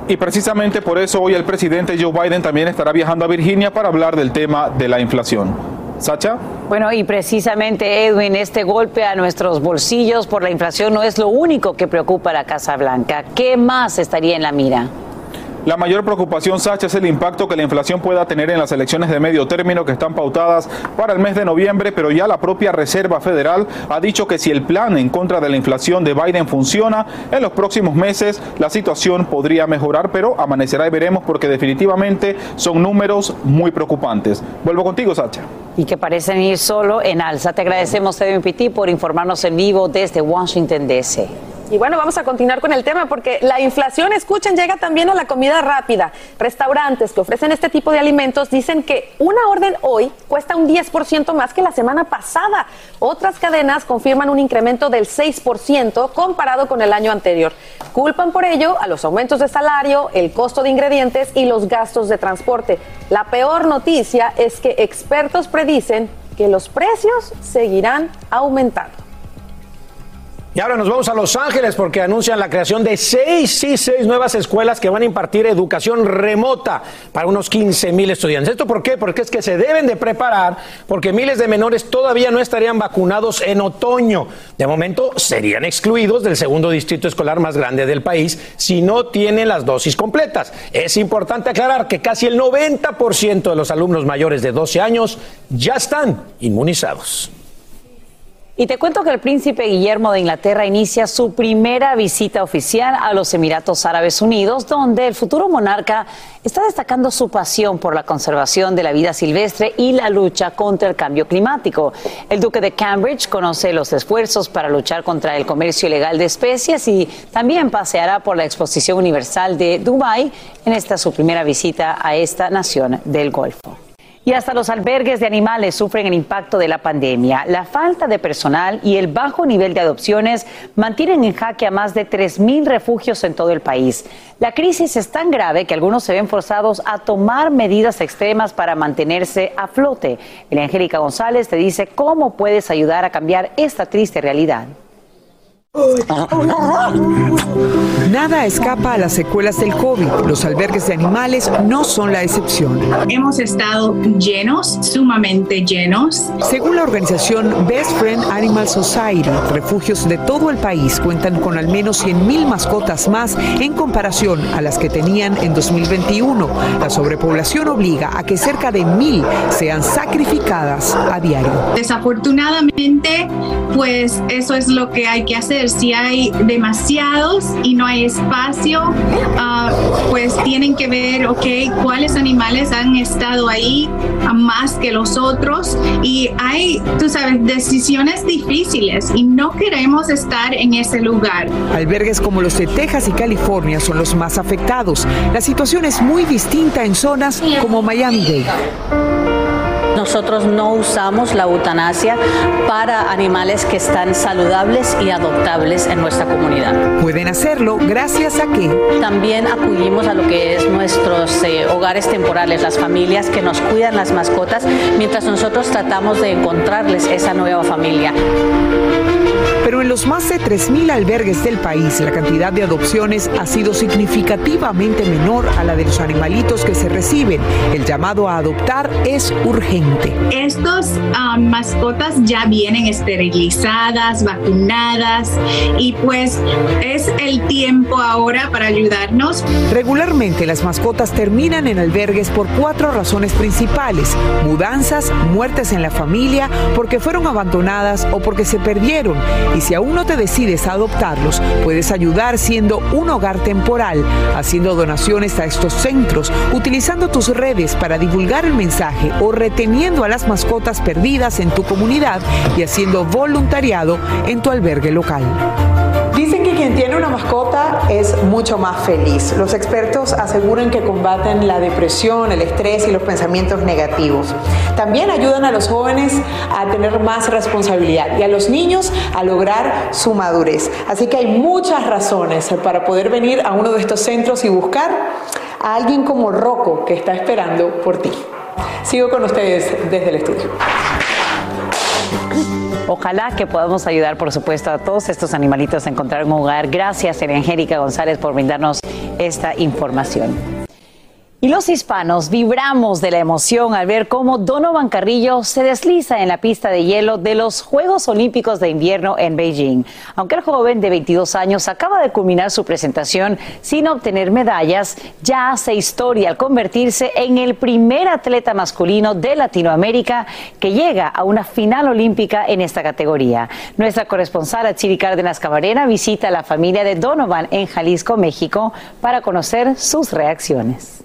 y precisamente por eso hoy el presidente Joe Biden también estará viajando a Virginia para hablar del tema de la inflación. Sacha. Bueno, y precisamente, Edwin, este golpe a nuestros bolsillos por la inflación no es lo único que preocupa a la Casa Blanca. ¿Qué más estaría en la mira? La mayor preocupación, Sacha, es el impacto que la inflación pueda tener en las elecciones de medio término que están pautadas para el mes de noviembre, pero ya la propia Reserva Federal ha dicho que si el plan en contra de la inflación de Biden funciona, en los próximos meses la situación podría mejorar, pero amanecerá y veremos porque definitivamente son números muy preocupantes. Vuelvo contigo, Sacha. Y que parecen ir solo en alza. Te agradecemos, Edwin por informarnos en vivo desde Washington, D.C. Y bueno, vamos a continuar con el tema porque la inflación, escuchen, llega también a la comida rápida. Restaurantes que ofrecen este tipo de alimentos dicen que una orden hoy cuesta un 10% más que la semana pasada. Otras cadenas confirman un incremento del 6% comparado con el año anterior. Culpan por ello a los aumentos de salario, el costo de ingredientes y los gastos de transporte. La peor noticia es que expertos predicen que los precios seguirán aumentando. Y ahora nos vamos a Los Ángeles porque anuncian la creación de seis, sí, seis nuevas escuelas que van a impartir educación remota para unos 15 mil estudiantes. ¿Esto por qué? Porque es que se deben de preparar porque miles de menores todavía no estarían vacunados en otoño. De momento serían excluidos del segundo distrito escolar más grande del país si no tienen las dosis completas. Es importante aclarar que casi el 90% de los alumnos mayores de 12 años ya están inmunizados. Y te cuento que el príncipe Guillermo de Inglaterra inicia su primera visita oficial a los Emiratos Árabes Unidos, donde el futuro monarca está destacando su pasión por la conservación de la vida silvestre y la lucha contra el cambio climático. El duque de Cambridge conoce los esfuerzos para luchar contra el comercio ilegal de especies y también paseará por la Exposición Universal de Dubái en esta su primera visita a esta nación del Golfo. Y hasta los albergues de animales sufren el impacto de la pandemia. La falta de personal y el bajo nivel de adopciones mantienen en jaque a más de 3.000 refugios en todo el país. La crisis es tan grave que algunos se ven forzados a tomar medidas extremas para mantenerse a flote. El Angélica González te dice cómo puedes ayudar a cambiar esta triste realidad. Nada escapa a las secuelas del COVID. Los albergues de animales no son la excepción. Hemos estado llenos, sumamente llenos. Según la organización Best Friend Animal Society, refugios de todo el país cuentan con al menos 100.000 mascotas más en comparación a las que tenían en 2021. La sobrepoblación obliga a que cerca de mil sean sacrificadas a diario. Desafortunadamente, pues eso es lo que hay que hacer si hay demasiados y no hay espacio, ah, pues tienen que ver, ok, cuáles animales han estado ahí más que los otros y hay, tú sabes, decisiones difíciles y no queremos estar en ese lugar. Albergues como los de Texas y California son los más afectados. La situación es muy distinta en zonas como Miami-Dade. Nosotros no usamos la eutanasia para animales que están saludables y adoptables en nuestra comunidad. Pueden hacerlo gracias a que también acudimos a lo que es nuestros eh, hogares temporales, las familias que nos cuidan las mascotas, mientras nosotros tratamos de encontrarles esa nueva familia. Los más de 3.000 albergues del país, la cantidad de adopciones ha sido significativamente menor a la de los animalitos que se reciben. El llamado a adoptar es urgente. Estos ah, mascotas ya vienen esterilizadas, vacunadas y pues es el tiempo ahora para ayudarnos. Regularmente las mascotas terminan en albergues por cuatro razones principales. Mudanzas, muertes en la familia, porque fueron abandonadas o porque se perdieron. Y si aún no te decides a adoptarlos, puedes ayudar siendo un hogar temporal, haciendo donaciones a estos centros, utilizando tus redes para divulgar el mensaje o reteniendo a las mascotas perdidas en tu comunidad y haciendo voluntariado en tu albergue local. Dicen que quien tiene una mascota es mucho más feliz. Los expertos aseguran que combaten la depresión, el estrés y los pensamientos negativos. También ayudan a los jóvenes a tener más responsabilidad y a los niños a lograr su madurez. Así que hay muchas razones para poder venir a uno de estos centros y buscar a alguien como Rocco que está esperando por ti. Sigo con ustedes desde el estudio. Ojalá que podamos ayudar, por supuesto, a todos estos animalitos a encontrar un hogar. Gracias, Angélica González, por brindarnos esta información. Y los hispanos vibramos de la emoción al ver cómo Donovan Carrillo se desliza en la pista de hielo de los Juegos Olímpicos de Invierno en Beijing. Aunque el joven de 22 años acaba de culminar su presentación sin obtener medallas, ya hace historia al convertirse en el primer atleta masculino de Latinoamérica que llega a una final olímpica en esta categoría. Nuestra corresponsal Chiri Cárdenas Camarena visita a la familia de Donovan en Jalisco, México, para conocer sus reacciones.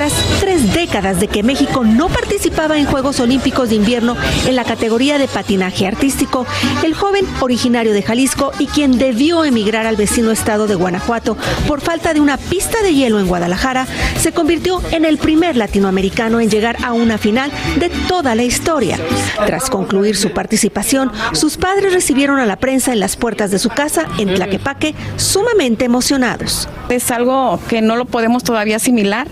Tras tres décadas de que México no participaba en Juegos Olímpicos de Invierno en la categoría de patinaje artístico, el joven originario de Jalisco y quien debió emigrar al vecino estado de Guanajuato por falta de una pista de hielo en Guadalajara, se convirtió en el primer latinoamericano en llegar a una final de toda la historia. Tras concluir su participación, sus padres recibieron a la prensa en las puertas de su casa en Tlaquepaque sumamente emocionados. Es algo que no lo podemos todavía asimilar.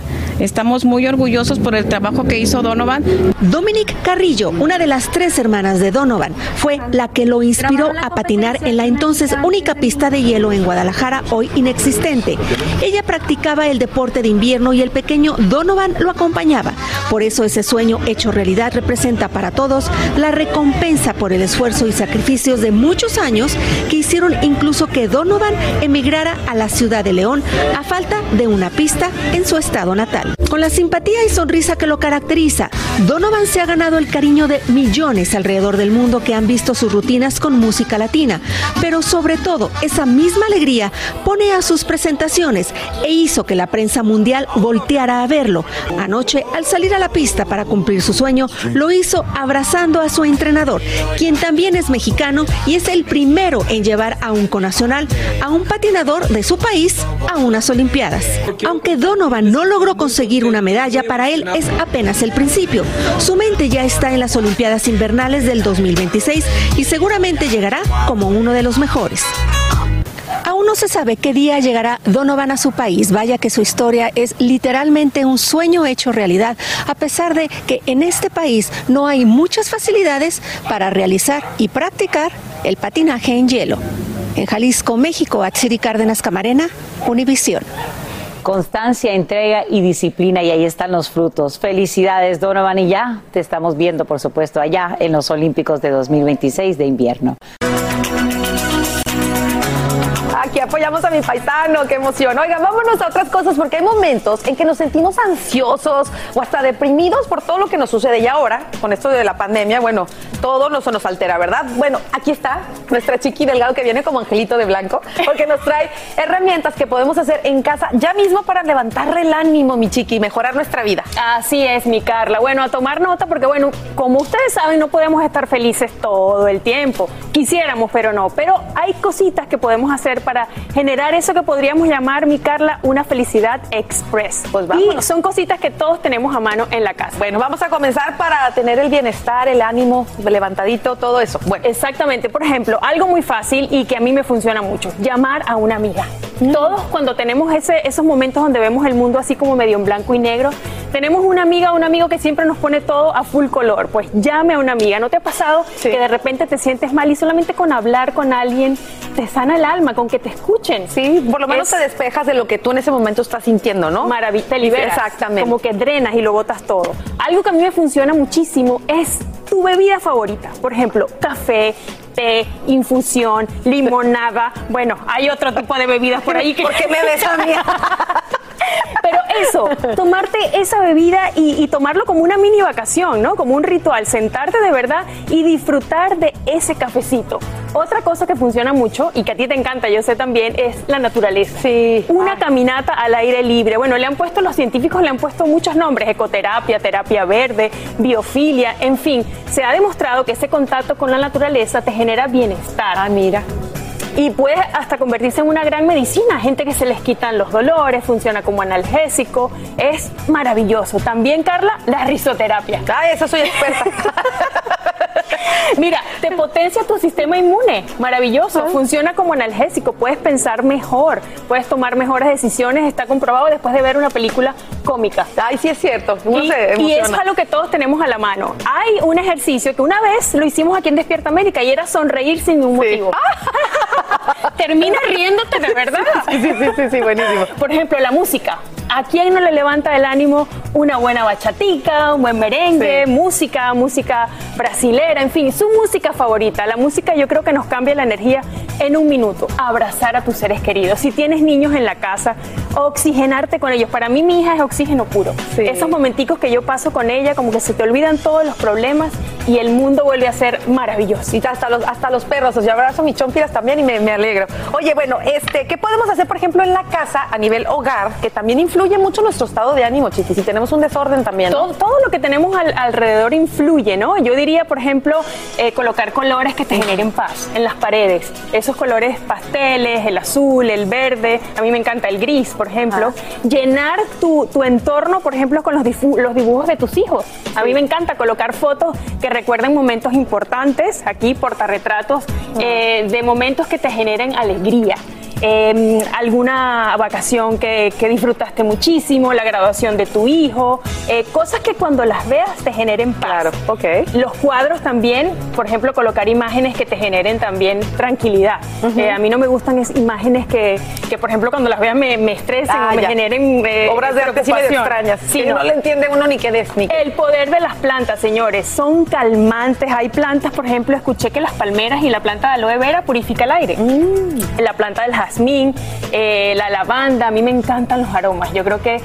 Estamos muy orgullosos por el trabajo que hizo Donovan. Dominic Carrillo, una de las tres hermanas de Donovan, fue la que lo inspiró a patinar en la entonces única pista de hielo en Guadalajara, hoy inexistente. Ella practicaba el deporte de invierno y el pequeño Donovan lo acompañaba. Por eso ese sueño hecho realidad representa para todos la recompensa por el esfuerzo y sacrificios de muchos años que hicieron incluso que Donovan emigrara a la ciudad de León a falta de una pista en su estado natal. Con la simpatía y sonrisa que lo caracteriza, Donovan se ha ganado el cariño de millones alrededor del mundo que han visto sus rutinas con música latina, pero sobre todo esa misma alegría pone a sus presentaciones e hizo que la prensa mundial volteara a verlo. Anoche, al salir a la pista para cumplir su sueño, lo hizo abrazando a su entrenador, quien también es mexicano y es el primero en llevar a un conacional, a un patinador de su país, a unas Olimpiadas. Aunque Donovan no logró conseguir una medalla, para él es apenas el principio. Su mente ya está en las Olimpiadas Invernales del 2026 y seguramente llegará como uno de los mejores. Aún no se sabe qué día llegará Donovan a su país. Vaya que su historia es literalmente un sueño hecho realidad, a pesar de que en este país no hay muchas facilidades para realizar y practicar el patinaje en hielo. En Jalisco, México, Atsiri Cárdenas Camarena, Univisión constancia, entrega y disciplina y ahí están los frutos. Felicidades Donovan y ya te estamos viendo por supuesto allá en los Olímpicos de 2026 de invierno. Aquí apoyamos a mi paisano, qué emoción. Oigan, vámonos a otras cosas porque hay momentos en que nos sentimos ansiosos o hasta deprimidos por todo lo que nos sucede. Y ahora, con esto de la pandemia, bueno, todo nos, nos altera, ¿verdad? Bueno, aquí está nuestra chiqui delgado que viene como angelito de blanco, porque nos trae herramientas que podemos hacer en casa ya mismo para levantarle el ánimo, mi chiqui, y mejorar nuestra vida. Así es, mi Carla. Bueno, a tomar nota porque, bueno, como ustedes saben, no podemos estar felices todo el tiempo. Quisiéramos, pero no. Pero hay cositas que podemos hacer para generar eso que podríamos llamar, mi Carla, una felicidad express. Pues vamos. Y son cositas que todos tenemos a mano en la casa. Bueno, vamos a comenzar para tener el bienestar, el ánimo levantadito, todo eso. Bueno, exactamente. Por ejemplo, algo muy fácil y que a mí me funciona mucho, llamar a una amiga. Todos cuando tenemos ese, esos momentos donde vemos el mundo así como medio en blanco y negro, tenemos una amiga o un amigo que siempre nos pone todo a full color. Pues llame a una amiga. ¿No te ha pasado que de repente te sientes mal y solamente con hablar con alguien te sana el alma, con que te escuchen? Sí, por lo menos te despejas de lo que tú en ese momento estás sintiendo, ¿no? Maravilla, te liberas. Exactamente. Como que drenas y lo botas todo. Algo que a mí me funciona muchísimo es tu bebida favorita. Por ejemplo, café, té, infusión, limonada. Bueno, hay otro tipo de bebidas por ahí que... ¿Por qué me ves a mí? Pero eso, tomarte esa bebida y, y, tomarlo como una mini vacación, ¿no? Como un ritual, sentarte de verdad y disfrutar de ese cafecito. Otra cosa que funciona mucho y que a ti te encanta, yo sé también, es la naturaleza. Sí. Una caminata al aire libre. Bueno, le han puesto, los científicos le han puesto muchos nombres, ecoterapia, terapia verde, biofilia, en fin. Se ha demostrado que ese contacto con la naturaleza te genera bienestar. Ah, mira y puede hasta convertirse en una gran medicina. Gente que se les quitan los dolores, funciona como analgésico, es maravilloso. También, Carla, la risoterapia. Ah, eso soy experta. Mira, te potencia tu sistema inmune, maravilloso, funciona como analgésico, puedes pensar mejor, puedes tomar mejores decisiones, está comprobado después de ver una película cómica. Ay, sí es cierto, y, y es algo que todos tenemos a la mano. Hay un ejercicio que una vez lo hicimos aquí en Despierta América y era sonreír sin ningún motivo. Termina riéndote de verdad. Sí, sí, sí, sí, sí, buenísimo. Por ejemplo, la música. ¿A quién no le levanta el ánimo una buena bachatica, un buen merengue, Sí. música, música brasilera, en fin, su música favorita? La música yo creo que nos cambia la energía en un minuto. Abrazar a tus seres queridos. Si tienes niños en la casa, oxigenarte con ellos. Para mí mi hija es oxígeno puro. Esos momenticos que yo paso con ella, como que se te olvidan todos los problemas y el mundo vuelve a ser maravilloso. Y hasta los, hasta los perros, o sea, abrazo a mis chompiras también y me, me alegro. Oye, bueno, este, ¿qué podemos hacer, por ejemplo, en la casa a nivel hogar, que también influye mucho nuestro estado de ánimo, Chiqui, si tenemos un desorden también? ¿no? Todo, todo lo que tenemos al- alrededor influye, ¿no? Yo diría, por ejemplo, eh, colocar colores que te generen paz en las paredes. Esos colores pasteles, el azul, el verde, a mí me encanta el gris, por ejemplo. Llenar tu, tu entorno, por ejemplo, con los, dibujos de tus hijos. A mí me encanta colocar fotos que recuerden momentos importantes, aquí portarretratos, eh, de momentos que te generen alegría. Eh, alguna vacación que, que disfrutaste muchísimo, la graduación de tu hijo, eh, cosas que cuando las veas te generen paz. Claro, ok. Los cuadros también, por ejemplo, colocar imágenes que te generen también tranquilidad. Eh, a mí no me gustan es- imágenes que, que, por ejemplo, cuando las veas me, me estresen Ah, o me ya. generen eh, Obras de arte sí me extrañas, Sí, que no le entiende uno ni qué des, ni qué. el poder de las plantas, señores, son calmantes. Hay plantas, por ejemplo, escuché que las palmeras y la planta de aloe vera purifica el aire. Mm. La planta del jazmín, eh, la lavanda, a mí me encantan los aromas. Yo creo que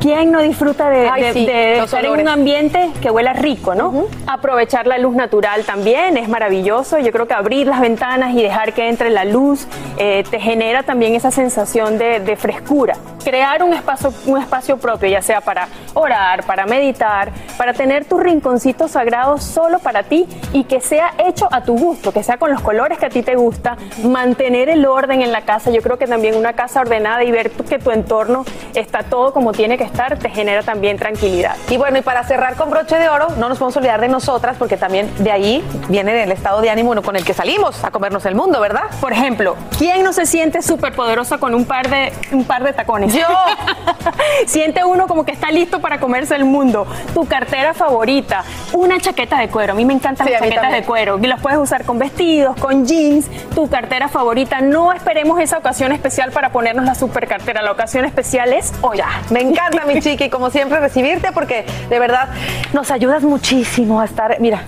¿Quién no disfruta de, Ay, de- sí, de los estar en un ambiente que huela rico, ¿no? Aprovechar la luz natural también es maravilloso. Yo creo que abrir las ventanas y dejar que entre la luz eh, te genera también esa sensación de, de frescura. Crear un espacio, un espacio propio, ya sea para orar, para meditar, para tener tu rinconcito sagrado solo para ti y que sea hecho a tu gusto, que sea con los colores que a ti te gusta, mantener el orden en la casa. Yo creo que también una casa ordenada y ver que tu entorno está todo como tiene que estar, te genera también tranquilidad. Y bueno, y para cerrar con broche de oro, no nos podemos olvidar de nosotras, porque también de ahí viene el estado de ánimo con el que salimos a comernos el mundo, ¿verdad? Por ejemplo, ¿quién no se siente súper poderosa con un par de un par de tacones? Yo. Siente uno como que está listo para comerse el mundo. Tu cartera favorita, una chaqueta de cuero. A mí me encantan Sí, las chaquetas de cuero. Y las puedes usar con vestidos, con jeans. Tu cartera favorita. No esperemos esa ocasión especial para ponernos la super cartera. La ocasión especial es hoy. Me encanta, mi chiqui, como siempre, recibirte porque de verdad nos ayudas muchísimo a estar, mira,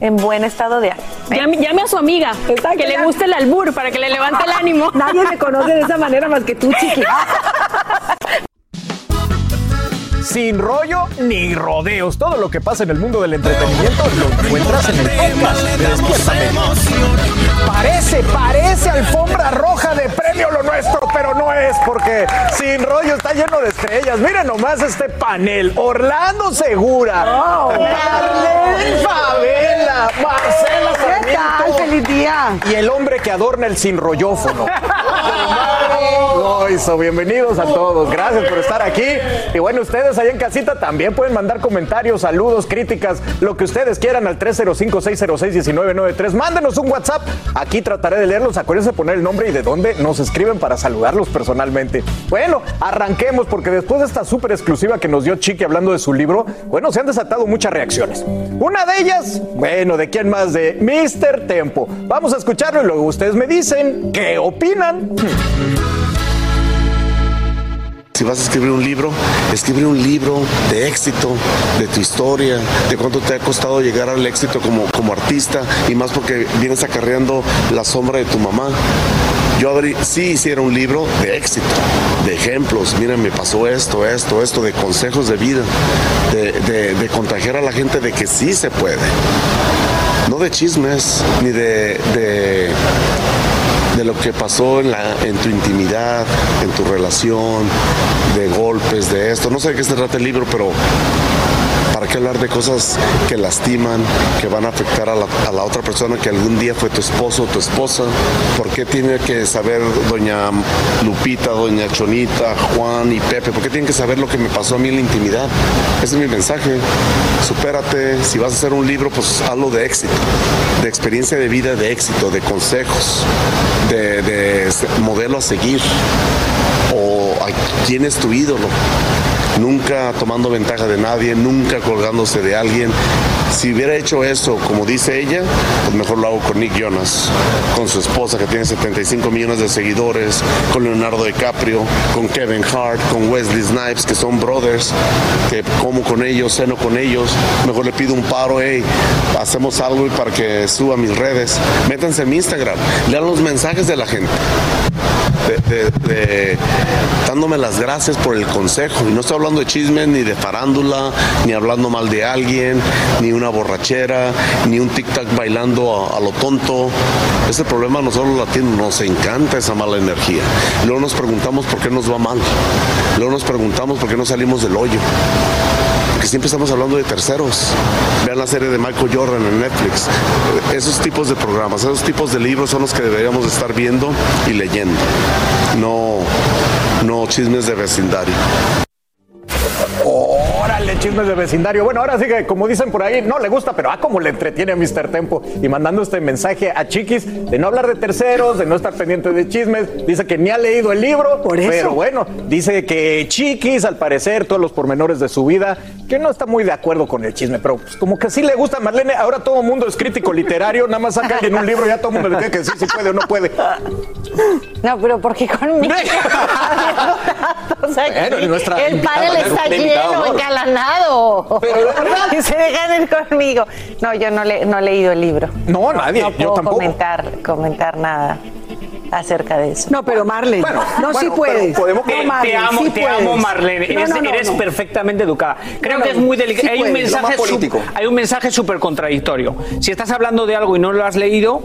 en buen estado de ánimo. Llame, a su amiga que le guste el albur para que le levante el ánimo. Nadie me conoce de esa manera más que tú, chiqui. Sin rollo ni rodeos. Todo lo que pasa en el mundo del entretenimiento lo encuentras en el podcast de. Parece, parece alfombra roja de premio lo nuestro, pero no es porque Sin rollo está lleno de estrellas. Miren nomás este panel. Orlando Segura, Marlene Favela, Marcela ¿Qué tal? Sarmiento ¡Feliz día! y el hombre que adorna el sin Loiso. Bienvenidos a todos. Gracias por estar aquí. Y bueno, ustedes allá en casita también pueden mandar comentarios, saludos, críticas, lo que ustedes quieran al 305-606-1993. Mándenos un WhatsApp. Aquí trataré de leerlos. Acuérdense de poner el nombre y de dónde nos escriben para saludarlos personalmente. Bueno, arranquemos porque después de esta súper exclusiva que nos dio Chiqui hablando de su libro, bueno, se han desatado muchas reacciones. Una de ellas, bueno, ¿de quién más? De Mr. Tempo. Vamos a escucharlo y luego ustedes me dicen qué opinan. Si vas a escribir un libro, escribe un libro de éxito, de tu historia, de cuánto te ha costado llegar al éxito como, como artista y más porque vienes acarreando la sombra de tu mamá. Yo sí hiciera un libro de éxito, de ejemplos. Mira, me pasó esto, esto, esto, de consejos de vida, de, contagiar a la gente de que sí se puede. No de chismes, ni de, de lo que pasó en, la, en tu intimidad, en tu relación, de golpes, de esto. No sé de qué se trata el libro, pero ¿para qué hablar de cosas que lastiman, que van a afectar a la, a la otra persona que algún día fue tu esposo o tu esposa? ¿Por qué tiene que saber doña Lupita, doña Chonita, Juan y Pepe? ¿Por qué tienen que saber lo que me pasó a mí en la intimidad? Ese es mi mensaje. Supérate. Si vas a hacer un libro, pues hazlo de éxito, experiencia de vida, de éxito, de consejos, de, de modelo a seguir. O a quién es tu ídolo nunca tomando ventaja de nadie, nunca colgándose de alguien. Si hubiera hecho eso, como dice ella, pues mejor lo hago con Nick Jonas, con su esposa que tiene 75 millones de seguidores, con Leonardo DiCaprio, con Kevin Hart, con Wesley Snipes, que son brothers, que como con ellos, ceno con ellos. Mejor le pido un paro, hey, hacemos algo para que suba mis redes. Métanse en mi Instagram, lean los mensajes de la gente de, de- dándome las gracias por el consejo. Y no estoy hablando de chismes, ni de farándula, ni hablando mal de alguien, ni una borrachera, ni un tic-tac bailando a, a lo tonto. Ese problema nosotros los latinos nos encanta esa mala energía. Luego nos preguntamos por qué nos va mal. Luego nos preguntamos por qué no salimos del hoyo. Porque siempre estamos hablando de terceros. Vean la serie de Michael Jordan en Netflix. Esos tipos de programas, esos tipos de libros son los que deberíamos de estar viendo y leyendo. No, no chismes de vecindario. Chismes de vecindario. Bueno, ahora sí que, como dicen por ahí, no le gusta, pero ah, como le entretiene a Mr. Tempo. Y mandando este mensaje a Chiquis de no hablar de terceros, de no estar pendiente de chismes. Dice que ni ha leído el libro. Por eso. Pero bueno, dice que Chiquis, al parecer, todos los pormenores de su vida, que no está muy de acuerdo con el chisme, pero pues, como que sí le gusta. Marlene, ahora todo el mundo es crítico literario, nada más saca alguien un libro y ya todo el mundo le tiene que decir si puede o no puede. No, pero porque conmigo. O sea, Bueno, nuestra el panel está lleno, honor. Pero verdad. Y se dejan ir conmigo. No, yo no, le, no he leído el libro. No, nadie, No yo puedo tampoco. comentar, comentar nada acerca de eso. No, pero Marlene, Bueno, no, sí bueno, puedes. pero podemos- No, Te, te Marlene, amo, sí te puedes. amo, Marlene. No, Eres, no, no, eres no. perfectamente educada. Creo No, que es muy sí delicado. hay un puedes. mensaje político. hay un mensaje súper contradictorio. Si estás hablando de algo y no lo has leído,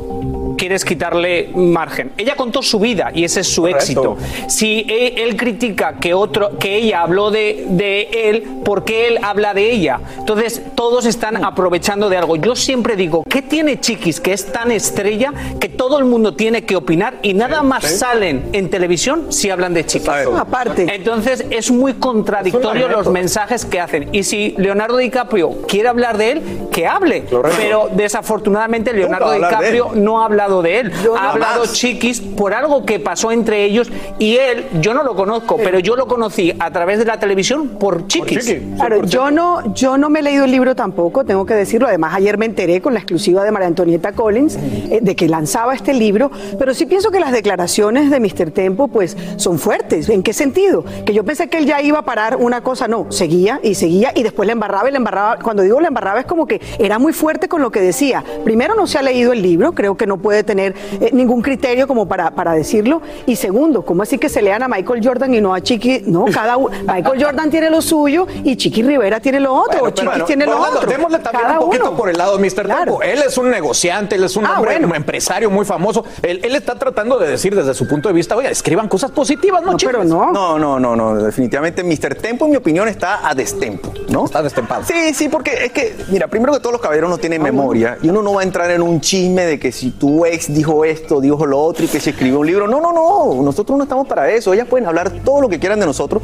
quieres quitarle margen. Ella contó su vida y ese es su Correcto. éxito. Si él, él critica que otro, que ella habló de, de él, porque él habla de ella. Entonces todos están aprovechando de algo. Yo siempre digo, ¿qué tiene Chiquis que es tan estrella que todo el mundo tiene que opinar y nada más sí. salen en televisión si hablan de Chiquis? Aparte. Entonces es muy contradictorio los mensajes que hacen. Y si Leonardo DiCaprio quiere hablar de él, que hable. Pero desafortunadamente Leonardo DiCaprio no ha hablado de él. Yo ha hablado. Chiquis por algo que pasó entre ellos y él, yo no lo conozco, pero yo lo conocí a través de la televisión por Chiquis. Chiqui. Claro, yo no, yo no me he leído el libro tampoco, tengo que decirlo. Además, ayer me enteré con la exclusiva de María Antonieta Collins eh, de que lanzaba este libro, pero sí pienso que las declaraciones de Mr. Tempo pues son fuertes. ¿En qué sentido? Que yo pensé que él ya iba a parar una cosa, no, seguía y seguía y después le embarraba y le embarraba. Cuando digo le embarraba es como que era muy fuerte con lo que decía. Primero, no se ha leído el libro, creo que no puede tener eh, ningún criterio como para, para decirlo. Y segundo, ¿cómo así que se lean a Michael Jordan y no a Chiqui? No, cada uno. Michael Jordan tiene lo suyo y Chiqui Rivera tiene lo otro, o Chiquis Bueno, tiene lo otro. Démosle también Cada un poquito uno. por el lado de Mr. Claro. Tempo. Él es un negociante, él es un Ah, hombre, bueno. un empresario muy famoso. Él, él está tratando de decir desde su punto de vista, oye, escriban cosas positivas, ¿no, No, pero chismes? no. No, no, no, no, definitivamente Mr. Tempo, en mi opinión, está a destempo, ¿no? Está destempado. Sí, sí, porque es que, mira, primero que todos los caballeros no tienen memoria y uno no va a entrar en un chisme de que si tu ex dijo esto, dijo lo otro y que se escribió un libro. No, no, no, nosotros no estamos para eso. Ellas pueden hablar todo lo que quieran de nosotros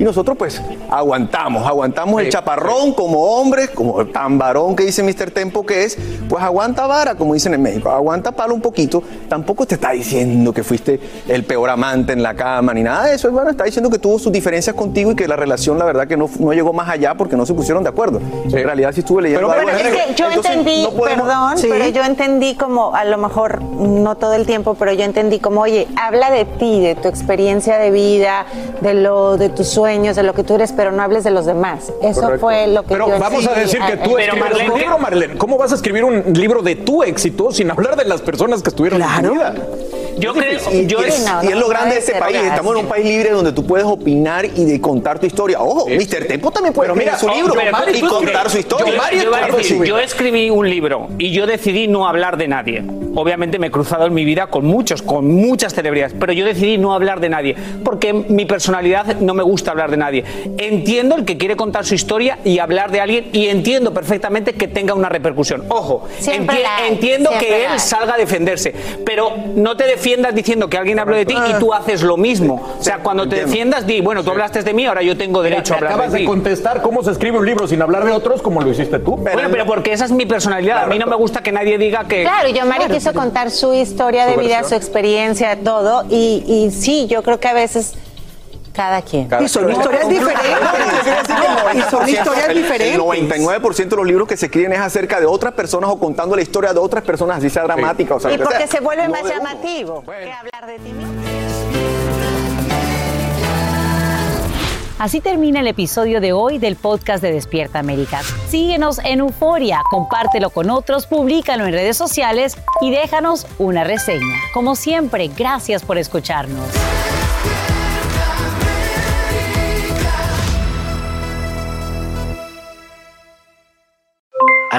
y nosotros pues aguantamos, aguantamos el chaparrón como hombres, como tan varón que dice Mr. Tempo que es, pues aguanta vara, como dicen en México, aguanta palo un poquito. Tampoco te está diciendo que fuiste el peor amante en la cama ni nada de eso, hermano. Está diciendo que tuvo sus diferencias contigo y que la relación, la verdad, que no, no llegó más allá porque no se pusieron de acuerdo. En realidad, sí estuve leyendo Pero algo de es que yo Entonces, entendí, no podemos- perdón, pero yo entendí como, a lo mejor no todo el tiempo, pero yo entendí como, oye, habla de ti, de tu experiencia de vida, de lo, de tus sueños, de lo que tú eres, pero no hables de los demás. Eso Correcto. fue lo que Pero yo vamos a decir que tú escribes un libro, Marlene. ¿Cómo vas a escribir un libro de tu éxito sin hablar de las personas que estuvieron en tu vida? Yo creo, Y, yo y es, y es lo grande de este país. Estamos en un país libre donde tú puedes opinar y de contar tu historia. Ojo, Mr. Tempo también puede Pero escribir mira, su oh, libro pero y contar su historia. Yo, yo iba a decir, yo escribí un libro y yo decidí no hablar de nadie. Obviamente me he cruzado en mi vida con muchos, con muchas celebridades, pero yo decidí no hablar de nadie porque mi personalidad no me gusta hablar de nadie. Entiendo el que quiere contar su historia y hablar de alguien y entiendo perfectamente que tenga una repercusión. Ojo, enti- la entiendo que él salga a defenderse, pero no te defiendas diciendo que alguien habló de ti y tú haces lo mismo. O sea, cuando te defiendas, di, bueno, tú hablaste de mí, ahora yo tengo derecho a hablar acabas de de ti. contestar cómo se escribe un libro sin hablar de otros, como lo hiciste tú. Bueno, pero porque esa es mi personalidad. A mí no me gusta que nadie diga que. Claro, y yo Mari Claro, quiso contar su historia de vida, versión. su experiencia, todo, y, y sí, yo creo que a veces cada quien. Cada- Y son historias diferentes. no, Y son historias el- diferentes. El 99% de los libros que se escriben es acerca de otras personas o contando la historia de otras personas, así sea dramática. O sea, Y porque sea. se vuelve No más llamativo que hablar de ti mismo. Así termina el episodio de hoy del podcast de Despierta América. Síguenos en Euforia, compártelo con otros, públicalo en redes sociales y déjanos una reseña. Como siempre, gracias por escucharnos.